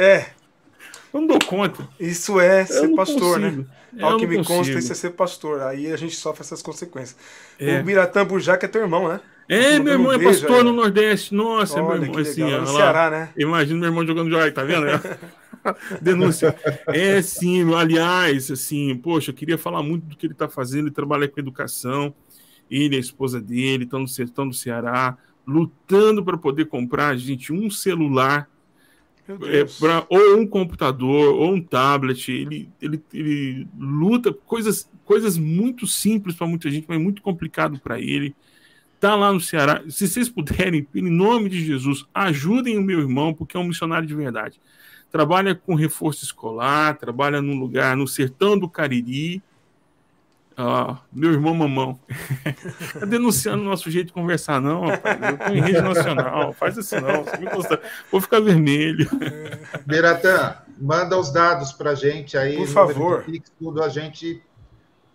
É. Eu não dou conta. Isso é ser pastor, né? consigo. Eu Ao que me consigo. consta, isso é ser pastor. Aí a gente sofre essas consequências. É. O Biratã Bujac é teu irmão, né? É, meu irmão é pastor no. Nordeste. Nossa, meu Olha irmão, que assim, ó, No. Ceará, né? Imagina meu irmão jogando joia, tá vendo? Denúncia. É sim, aliás, assim, poxa, eu queria falar muito do que ele está fazendo, ele trabalha com educação, ele, a esposa dele, estão no sertão do Ceará, lutando para poder comprar, gente, um celular, Meu é, pra, ou um computador, ou um tablet. Ele, ele, ele luta coisas, coisas muito simples para muita gente, mas muito complicado para ele. Tá lá no Ceará. Se vocês puderem, em nome de Jesus, ajudem o meu irmão, porque é um missionário de verdade. Trabalha com reforço escolar, trabalha num lugar no sertão do Cariri. Ah, meu irmão mamão. tá denunciando o nosso jeito de conversar, não, rapaz. Eu tô em rede nacional. Faz assim, não. Vou ficar vermelho. Biratã, manda os dados para a gente aí. Por favor. Pix, tudo a gente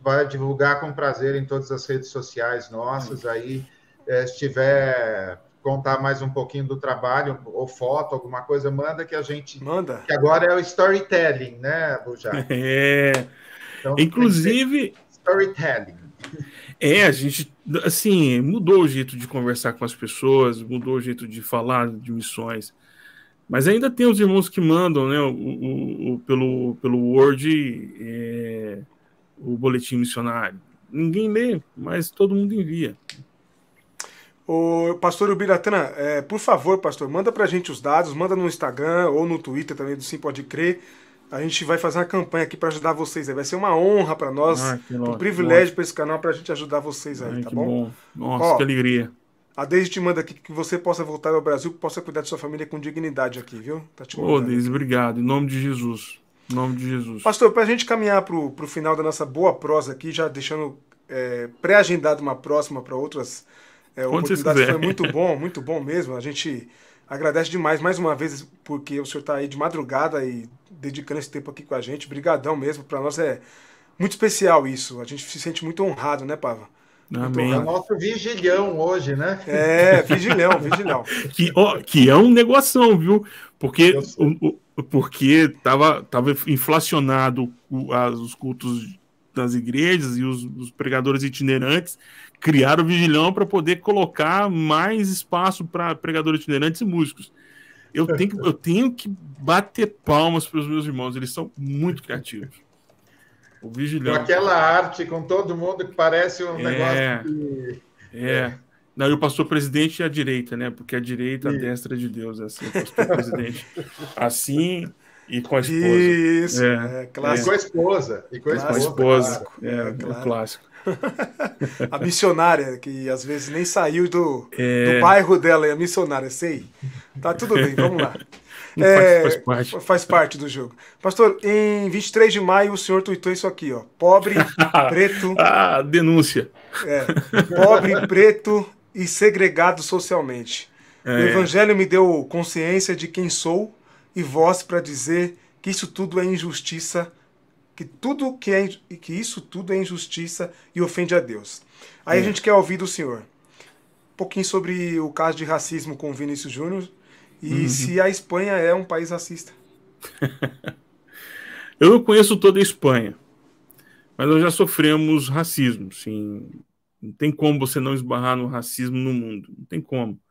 vai divulgar com prazer em todas as redes sociais nossas. Aí, eh, se tiver contar mais um pouquinho do trabalho, ou foto, alguma coisa, manda que a gente. Manda. Que agora é o storytelling, né, Bujar? É. Então, tem que ser Inclusive, storytelling. é, a gente, assim, mudou o jeito de conversar com as pessoas, mudou o jeito de falar de missões. Mas ainda tem os irmãos que mandam, né, o, o- o- pelo, pelo Word, é, o boletim missionário. Ninguém lê, mas todo mundo envia. O pastor Ubiratana, é, por favor, pastor, manda pra gente os dados, manda no Instagram ou no Twitter também do Sim Pode Crer. A gente vai fazer uma campanha aqui pra ajudar vocês aí. Vai ser uma honra pra nós, Ah, um privilégio pra esse canal pra gente ajudar vocês aí, Ai, tá que bom? bom. Nossa, Ó, que alegria. A Deise te manda aqui que você possa voltar ao Brasil, que possa cuidar de sua família com dignidade aqui, viu? Tá te Ô. Deise, obrigado. Em nome de Jesus. Em nome de Jesus. Pastor, para a gente caminhar para o final da nossa boa prosa aqui, já deixando é, pré-agendado uma próxima para outras é, oportunidades, foi muito bom, muito bom mesmo. A gente agradece demais mais uma vez porque o senhor está aí de madrugada e dedicando esse tempo aqui com a gente. Brigadão mesmo, para nós é muito especial isso. A gente se sente muito honrado, né, Pava? Amém. É o nosso vigilhão hoje, né? É, vigilhão, vigilhão. que, ó, que é um negoção, viu? Porque, o, o- porque tava, tava inflacionado o- as- os cultos das igrejas e os, os pregadores itinerantes criaram o vigilhão para poder colocar mais espaço para pregadores itinerantes e músicos. Eu tenho que, eu tenho que bater palmas para os meus irmãos, eles são muito criativos. O Com vigilhão. aquela arte, com todo mundo que parece um É. negócio. É. Não, e o pastor presidente é a direita, né? Porque a direita, a destra de Deus, é assim, o pastor presidente. Assim e com a esposa. Isso, É, é, E clássico. com a esposa. E com a Com a Clássico. esposa. É, é claro. o clássico. A missionária, que às vezes nem saiu do, É. do bairro dela, é a missionária, sei. Tá tudo bem, vamos lá. Faz- É, faz parte. faz parte do jogo. Pastor, em 23 de maio o senhor tuitou isso aqui, ó. Pobre, preto, Ah, denúncia. é, pobre, preto e segregado socialmente. O É. evangelho me deu consciência de quem sou e voz para dizer que isso tudo é injustiça, que tudo que é que isso tudo é injustiça e ofende a Deus. Aí a É. gente quer ouvir do senhor um pouquinho sobre o caso de racismo com o Vinícius Júnior e Uhum. se a Espanha é um país racista. Eu não conheço toda a Espanha, mas nós já sofremos racismo. Sim. Não tem como você não esbarrar no racismo no mundo. Não tem como.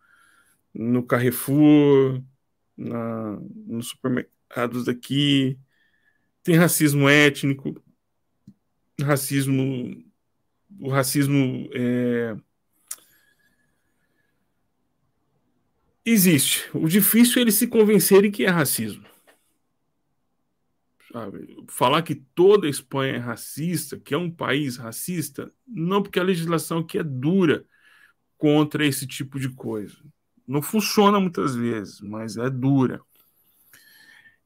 No Carrefour, na, nos supermercados daqui, tem racismo étnico, racismo. O racismo é, existe. O difícil é eles se convencerem que é racismo. Sabe? Falar que toda a Espanha é racista, que é um país racista, não porque a legislação aqui é dura contra esse tipo de coisa. Não funciona muitas vezes, mas é dura.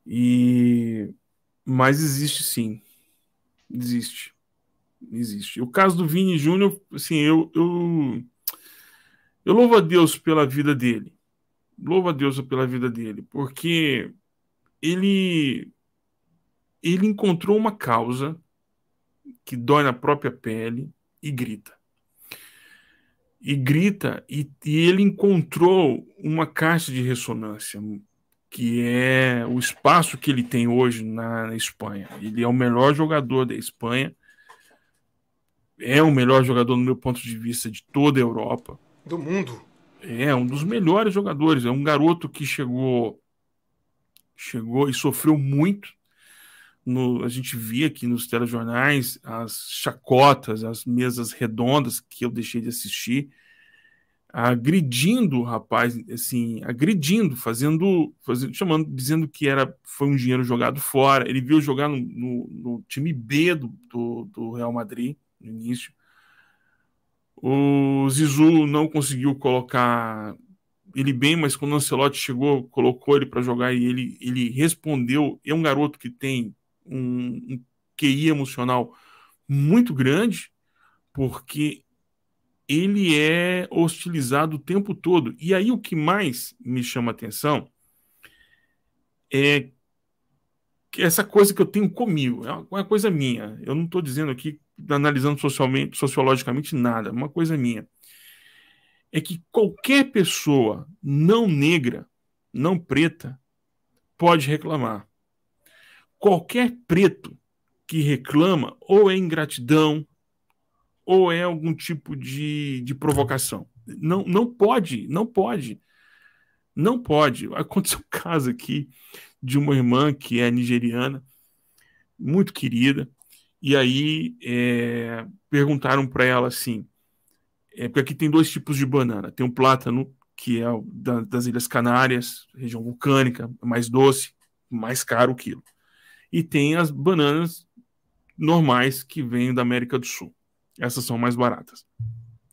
E mas existe sim. Existe. Existe. O caso do Vini Júnior, assim, eu, eu eu louvo a Deus pela vida dele. Louvo a Deus pela vida dele, porque ele ele encontrou uma causa que dói na própria pele e grita. E grita, e, e ele encontrou uma caixa de ressonância que é o espaço que ele tem hoje na, na Espanha. Ele é o melhor jogador da Espanha, é o melhor jogador, no meu ponto de vista, de toda a Europa. Do mundo. É, um dos melhores jogadores. É um garoto que chegou chegou e sofreu muito. No, a gente via aqui nos telejornais as chacotas, as mesas redondas que eu deixei de assistir agredindo o rapaz, assim, agredindo, fazendo, fazendo, chamando, dizendo que era foi um dinheiro jogado fora. Ele viu jogar no, no, no time B do, do, do, Real Madrid no início. O Zizu não conseguiu colocar ele bem, mas quando o Ancelotti chegou, colocou ele para jogar e ele, ele respondeu. É um garoto que tem um, um QI emocional muito grande, porque ele é hostilizado o tempo todo. E aí o que mais me chama atenção é essa coisa que eu tenho comigo, é uma coisa minha. Eu não estou dizendo aqui, analisando socialmente, sociologicamente nada, é uma coisa minha. É que qualquer pessoa não negra, não preta, pode reclamar. Qualquer preto que reclama ou é ingratidão, ou é algum tipo de, de provocação? Não, não pode, não pode. Não pode. Aconteceu um caso aqui de uma irmã que é nigeriana, muito querida, e aí é, perguntaram para ela assim: é, porque aqui tem dois tipos de banana. Tem um plátano, que é da, das Ilhas Canárias, região vulcânica, mais doce, mais caro o quilo. E tem as bananas normais que vêm da América do Sul. Essas são mais baratas.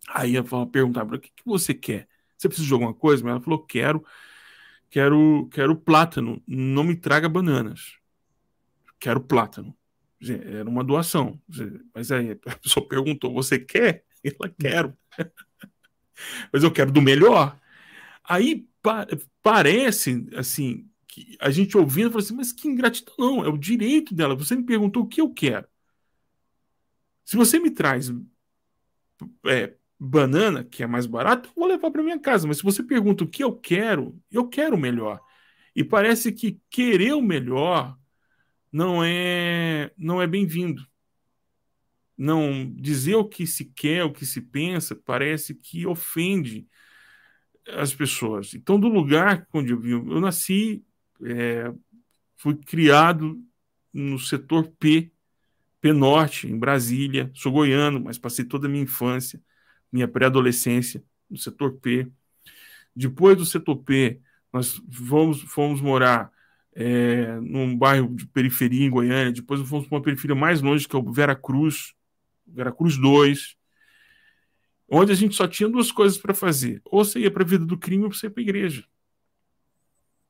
Aí ela perguntava: o que, que você quer? Você precisa de alguma coisa? Mas ela falou: quero, quero, quero plátano. Não me traga bananas. Quero plátano. Era uma doação. Mas aí a pessoa perguntou: você quer? Ela quero. Mas eu quero do melhor. Aí pa parece assim que a gente ouvindo fala assim, mas que ingratidão, não, é o direito dela. Você me perguntou o que eu quero. Se você me traz é, banana, que é mais barato, vou levar para minha casa. Mas se você pergunta o que eu quero, eu quero o melhor. E parece que querer o melhor não é não é bem-vindo. Não dizer o que se quer, o que se pensa, parece que ofende as pessoas. Então, do lugar onde eu vivo, eu nasci, é, fui criado no setor P Norte, em Brasília. Sou goiano, mas passei toda a minha infância, minha pré-adolescência no setor P. Depois do setor P, nós fomos, fomos morar é, num bairro de periferia em Goiânia. Depois fomos para uma periferia mais longe, que é o Vera Cruz, Vera Cruz 2, onde a gente só tinha duas coisas para fazer: ou você ia para a vida do crime ou você ia para a igreja.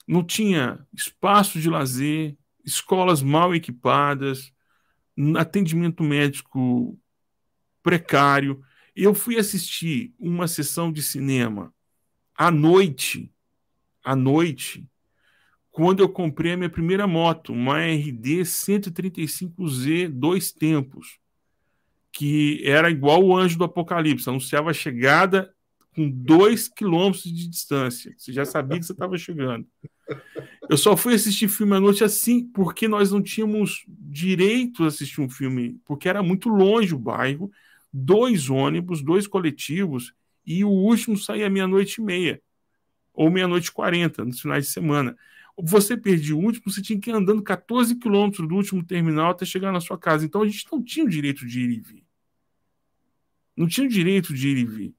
Não tinha espaço de lazer, escolas mal equipadas, atendimento médico precário. Eu fui assistir uma sessão de cinema à noite, à noite, quando eu comprei a minha primeira moto, uma RD 135Z dois tempos, que era igual o Anjo do Apocalipse, anunciava a chegada com dois quilômetros de distância. Você já sabia que você estava chegando. Eu só fui assistir filme à noite assim, porque nós não tínhamos direito a assistir um filme, porque era muito longe o bairro, dois ônibus, dois coletivos, e o último saía meia-noite e meia, ou meia-noite e quarenta, nos finais de semana. Você perdia o último, você tinha que ir andando 14 quilômetros do último terminal até chegar na sua casa. Então a gente não tinha o direito de ir e vir. Não tinha o direito de ir e vir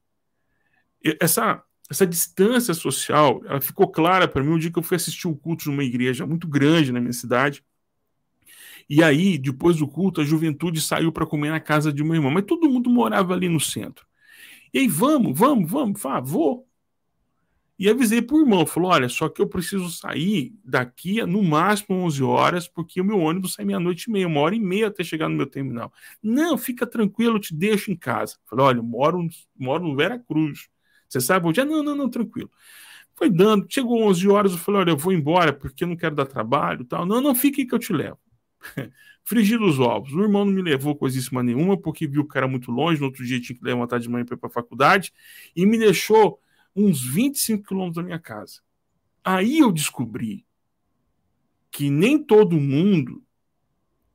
essa, essa distância social ela ficou clara para mim um dia que eu fui assistir um culto numa igreja muito grande na minha cidade. E aí, depois do culto, a juventude saiu para comer na casa de uma irmã, mas todo mundo morava ali no centro. E aí, vamos, vamos, vamos, fala, vou. E avisei para o irmão, falou: olha, só que eu preciso sair daqui no máximo 11 horas, porque o meu ônibus sai meia-noite e meia, uma hora e meia até chegar no meu terminal. Não, fica tranquilo, eu te deixo em casa. Falei: olha, eu moro, moro no Vera Cruz. Você sabe onde é? Não, não, não, tranquilo. Foi dando, chegou 11 horas, eu falei, olha, eu vou embora porque eu não quero dar trabalho tal. Não, não, fique que eu te levo. Frigir os ovos. O irmão não me levou coisíssima nenhuma, porque viu que era muito longe, no outro dia tinha que levantar de manhã para ir para a faculdade, e me deixou uns 25 quilômetros da minha casa. Aí eu descobri que nem todo mundo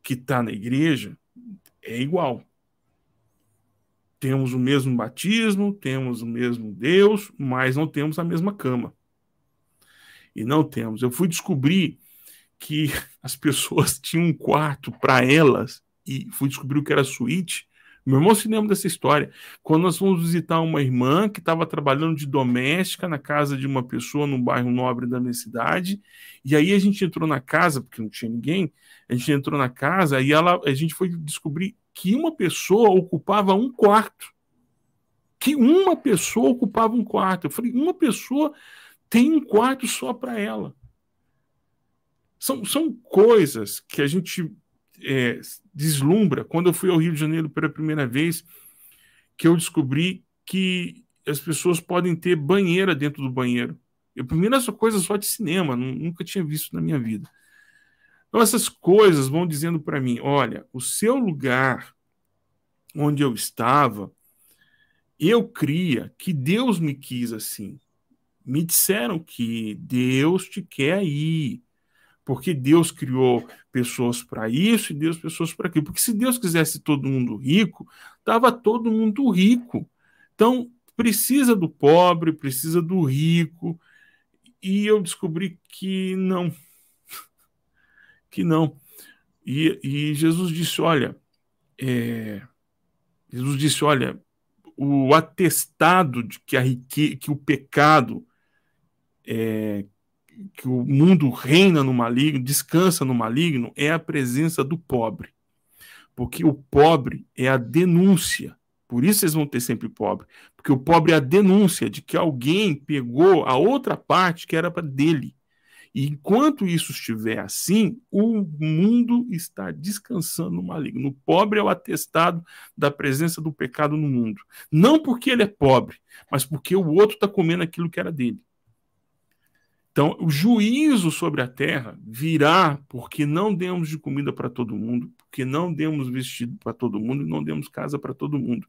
que está na igreja é igual. Temos o mesmo batismo, temos o mesmo Deus, mas não temos a mesma cama. E não temos. Eu fui descobrir que as pessoas tinham um quarto para elas e fui descobrir o que era suíte meu irmão se lembra dessa história. Quando nós fomos visitar uma irmã que estava trabalhando de doméstica na casa de uma pessoa no bairro nobre da minha cidade, e aí a gente entrou na casa, porque não tinha ninguém, a gente entrou na casa e ela, a gente foi descobrir que uma pessoa ocupava um quarto. Que uma pessoa ocupava um quarto. Eu falei, uma pessoa tem um quarto só para ela. São, são coisas que a gente é, deslumbra quando eu fui ao Rio de Janeiro pela primeira vez, que eu descobri que as pessoas podem ter banheira dentro do banheiro. Eu, primeiro, essa coisa só de cinema, nunca tinha visto na minha vida. Então, essas coisas vão dizendo para mim: olha, o seu lugar onde eu estava, eu cria que Deus me quis assim. Me disseram que Deus te quer aí porque Deus criou pessoas para isso e Deus pessoas para aquilo. Porque se Deus quisesse todo mundo rico, tava todo mundo rico. Então precisa do pobre, precisa do rico. E eu descobri que não, que não. E, e Jesus disse: olha, é, Jesus disse: olha, o atestado de que a riqueza, que o pecado é, que o mundo reina no maligno, descansa no maligno, é a presença do pobre. Porque o pobre é a denúncia. Por isso vocês vão ter sempre pobre. Porque o pobre é a denúncia de que alguém pegou a outra parte que era para dele. E enquanto isso estiver assim, o mundo está descansando no maligno. O pobre é o atestado da presença do pecado no mundo. Não porque ele é pobre, mas porque o outro está comendo aquilo que era dele. Então, o juízo sobre a terra virá porque não demos de comida para todo mundo, porque não demos vestido para todo mundo e não demos casa para todo mundo.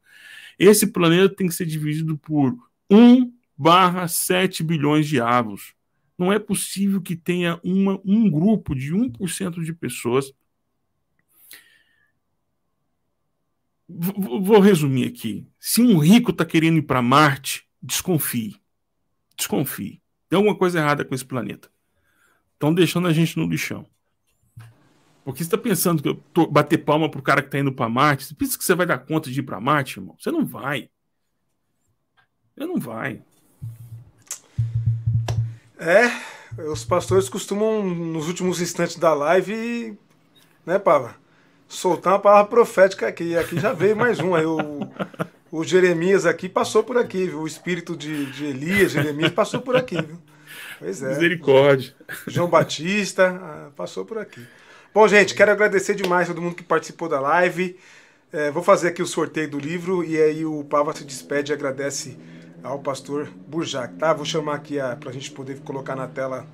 Esse planeta tem que ser dividido por 1 barra 7 bilhões de avos. Não é possível que tenha uma, um grupo de 1% de pessoas. Vou resumir aqui. Se um rico está querendo ir para Marte, desconfie. Desconfie. Tem alguma coisa errada com esse planeta. Estão deixando a gente no lixão. Porque você está pensando que eu tô, bater palma pro cara que está indo para Marte? Você pensa que você vai dar conta de ir para Marte, irmão? Você não vai. Você não vai. É, os pastores costumam, nos últimos instantes da live, né, Pava? Soltar uma palavra profética aqui. E aqui já veio mais um. Aí o, o Jeremias aqui passou por aqui, viu? O espírito de, de Elias, Jeremias, passou por aqui, viu? Pois é. Misericórdia. João Batista ah, passou por aqui. Bom, gente, quero agradecer demais a todo mundo que participou da live. É, vou fazer aqui o sorteio do livro e aí o Pava se despede e agradece ao pastor Burjac, tá? Vou chamar aqui para a gente poder colocar na tela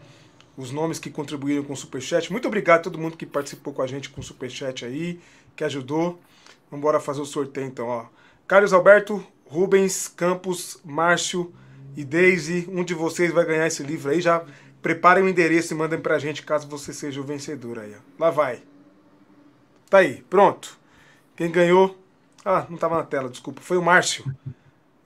os nomes que contribuíram com o Superchat. Muito obrigado a todo mundo que participou com a gente com o Superchat aí, que ajudou. Vamos embora fazer o sorteio então, ó. Carlos Alberto, Rubens, Campos, Márcio e Daisy, um de vocês vai ganhar esse livro aí. Já preparem o endereço e mandem pra gente caso você seja o vencedor aí. Ó. Lá vai. Tá aí, pronto. Quem ganhou. Ah, não tava na tela, desculpa. Foi o Márcio.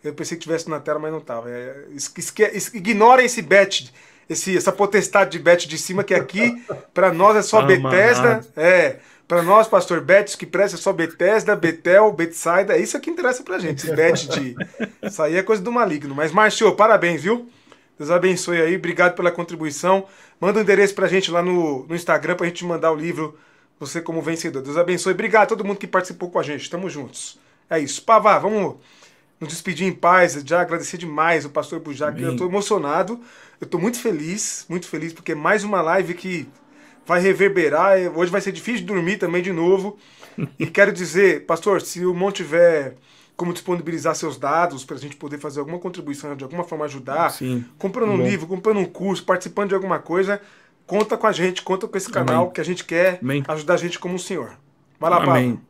Eu pensei que tivesse na tela, mas não tava. É, esque, ignorem esse bet, esse, essa potestade de bet de cima, que aqui, para nós, é só Bethesda. É. Para nós, pastor, bets que presta é só Bethesda, Betel, Betsaida, é isso que interessa pra gente. Esse bet de. Isso aí é coisa do maligno. Mas, Márcio, parabéns, viu? Deus abençoe aí, obrigado pela contribuição. Manda um endereço pra gente lá no, no Instagram pra gente mandar o livro, você como vencedor. Deus abençoe. Obrigado a todo mundo que participou com a gente. Tamo juntos. É isso. Pavá, vamos nos despedir em paz. Já agradecer demais o pastor Bujac. Eu tô emocionado. Eu tô muito feliz, muito feliz, porque é mais uma live que vai reverberar. Hoje vai ser difícil de dormir também de novo. E quero dizer, pastor, se o irmão tiver como disponibilizar seus dados para a gente poder fazer alguma contribuição, de alguma forma ajudar, Sim. comprando um livro, comprando um curso, participando de alguma coisa, conta com a gente, conta com esse canal Amém. que a gente quer Amém. ajudar a gente como o senhor. Vai lá, Amém.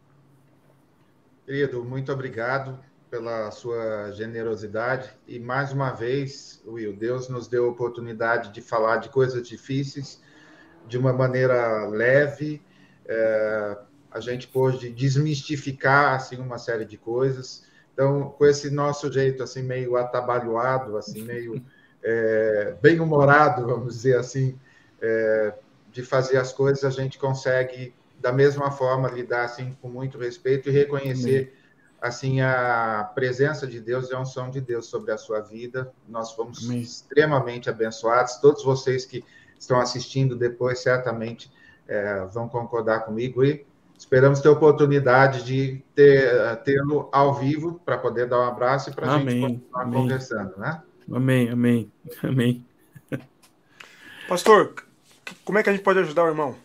Querido, muito obrigado pela sua generosidade e mais uma vez, Will, Deus nos deu a oportunidade de falar de coisas difíceis de uma maneira leve. É, a gente pôde desmistificar assim uma série de coisas. Então, com esse nosso jeito assim meio atabalhoado, assim meio é, bem humorado, vamos dizer assim, é, de fazer as coisas, a gente consegue da mesma forma lidar assim com muito respeito e reconhecer assim a presença de Deus e a unção de Deus sobre a sua vida. Nós fomos Amém. extremamente abençoados. Todos vocês que estão assistindo depois certamente é, vão concordar comigo e esperamos ter oportunidade de ter tê-lo ao vivo para poder dar um abraço e para a gente continuar amém. conversando, né? Amém, amém, amém. Pastor, como é que a gente pode ajudar o irmão?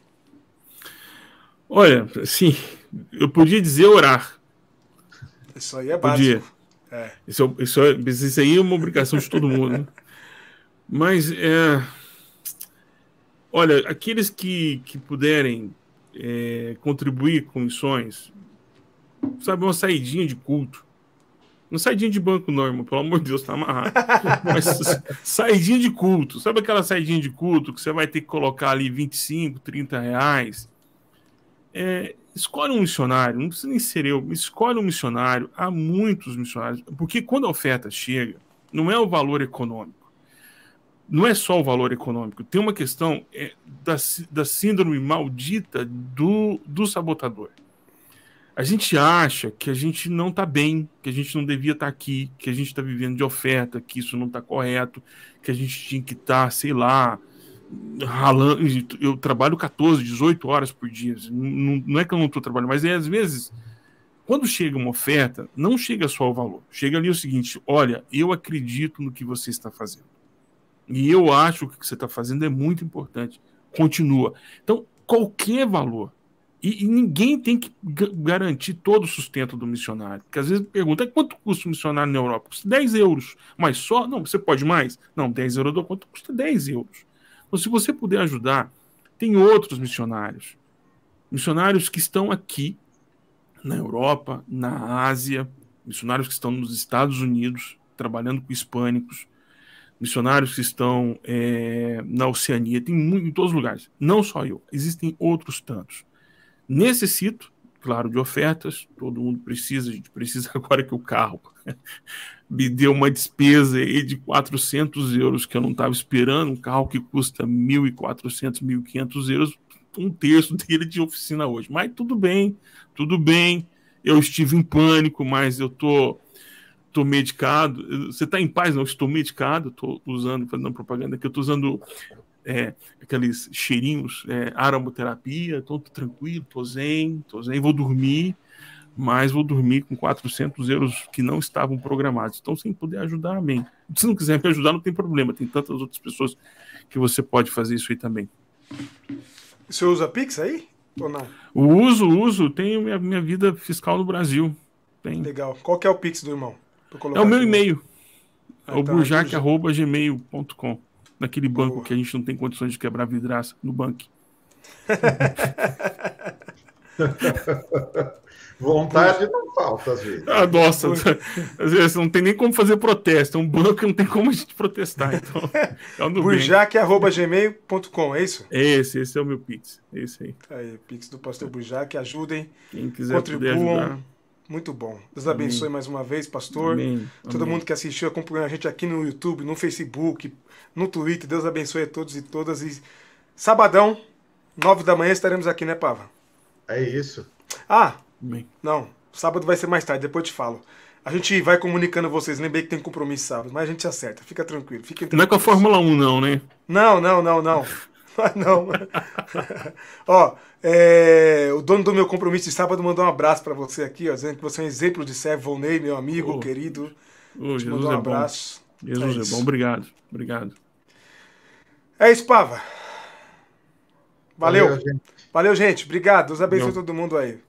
Olha, sim, eu podia dizer orar. Isso aí é básico. É. Isso, isso, isso aí é uma obrigação de todo mundo. Né? Mas, é, olha, aqueles que, que puderem é, contribuir com missões, sabe, uma saidinha de culto. Não saidinha de banco, não, irmão, pelo amor de Deus, tá amarrado. Mas saidinha de culto. Sabe aquela saidinha de culto que você vai ter que colocar ali 25, 30 reais? É, escolhe um missionário, não precisa nem ser eu, escolhe um missionário. Há muitos missionários, porque quando a oferta chega, não é o valor econômico. Não é só o valor econômico, tem uma questão é, da, da síndrome maldita do, do sabotador. A gente acha que a gente não está bem, que a gente não devia estar tá aqui, que a gente está vivendo de oferta, que isso não está correto, que a gente tinha que estar, tá, sei lá, ralando. Eu trabalho 14, 18 horas por dia. Não, não é que eu não estou trabalhando, mas é às vezes, quando chega uma oferta, não chega só o valor. Chega ali o seguinte: olha, eu acredito no que você está fazendo. E eu acho que o que você está fazendo é muito importante. Continua. Então, qualquer valor e, e, ninguém tem que garantir todo o sustento do missionário. Porque às vezes pergunta quanto custa um missionário na Europa? Custa 10 euros. Mas só? Não, você pode mais? Não, 10 euros eu dou quanto? Custa 10 euros. Então, se você puder ajudar, tem outros missionários. Missionários que estão aqui, na Europa, na Ásia, missionários que estão nos Estados Unidos, trabalhando com hispânicos, missionários que estão é, na Oceania, tem muito, em todos os lugares. Não só eu, existem outros tantos. Necessito, claro, de ofertas, todo mundo precisa, a gente precisa agora que o carro me deu uma despesa aí de 400 euros que eu não estava esperando, um carro que custa 1.400, 1.500 euros, um terço dele de oficina hoje. Mas tudo bem, tudo bem, eu estive em pânico, mas eu tô tô medicado. Você está em paz? Não, estou medicado. Estou usando, fazendo propaganda aqui. Eu estou usando é, aqueles cheirinhos, é, aromoterapia, tô tranquilo, tô zen, tô zen, vou dormir, mas vou dormir com 400 euros que não estavam programados. Então, sem poder ajudar, amém. Se não quiser me ajudar, não tem problema, tem tantas outras pessoas que você pode fazer isso aí também. Você usa Pix aí? Ou não? Uso, uso, tenho minha, minha vida fiscal no Brasil. Tem. Legal. Qual que é o Pix do irmão? É o meu e-mail. Ah, é o burjac.gmail.com naquele banco Boa. que a gente não tem condições de quebrar vidraça no banco. Vontade não falta, às vezes. Ah, nossa, às vezes não tem nem como fazer protesto. É um banco não tem como a gente protestar. Então, é burjac.gmail.com, é isso? Esse, esse é o meu Pix. Esse aí. Aí, Pix do Pastor Burjac, ajudem. Quem quiser contribuam. Muito bom. Deus abençoe Amém. mais uma vez, pastor. Amém. Todo Amém. mundo que assistiu, acompanhando a gente aqui no YouTube, no Facebook, no Twitter. Deus abençoe a todos e todas. E sabadão, nove da manhã, estaremos aqui, né, Pava? É isso. Ah, Amém. não. Sábado vai ser mais tarde, depois eu te falo. A gente vai comunicando vocês. Lembrei que tem compromisso sábado, mas a gente acerta. Fica tranquilo. Fica não é com a Fórmula 1, não, né? Não, não, não, não. não. Ó, é, o dono do meu compromisso de sábado mandou um abraço para você aqui, ó, dizendo que você é um exemplo de servo, Volney, meu amigo, oh. querido. Oh, Jesus mandou um é abraço. Bom. Jesus é, é bom, obrigado. Obrigado. É isso, Pava. Valeu. Valeu, gente. Valeu, gente. Obrigado. Deus abençoe todo mundo aí.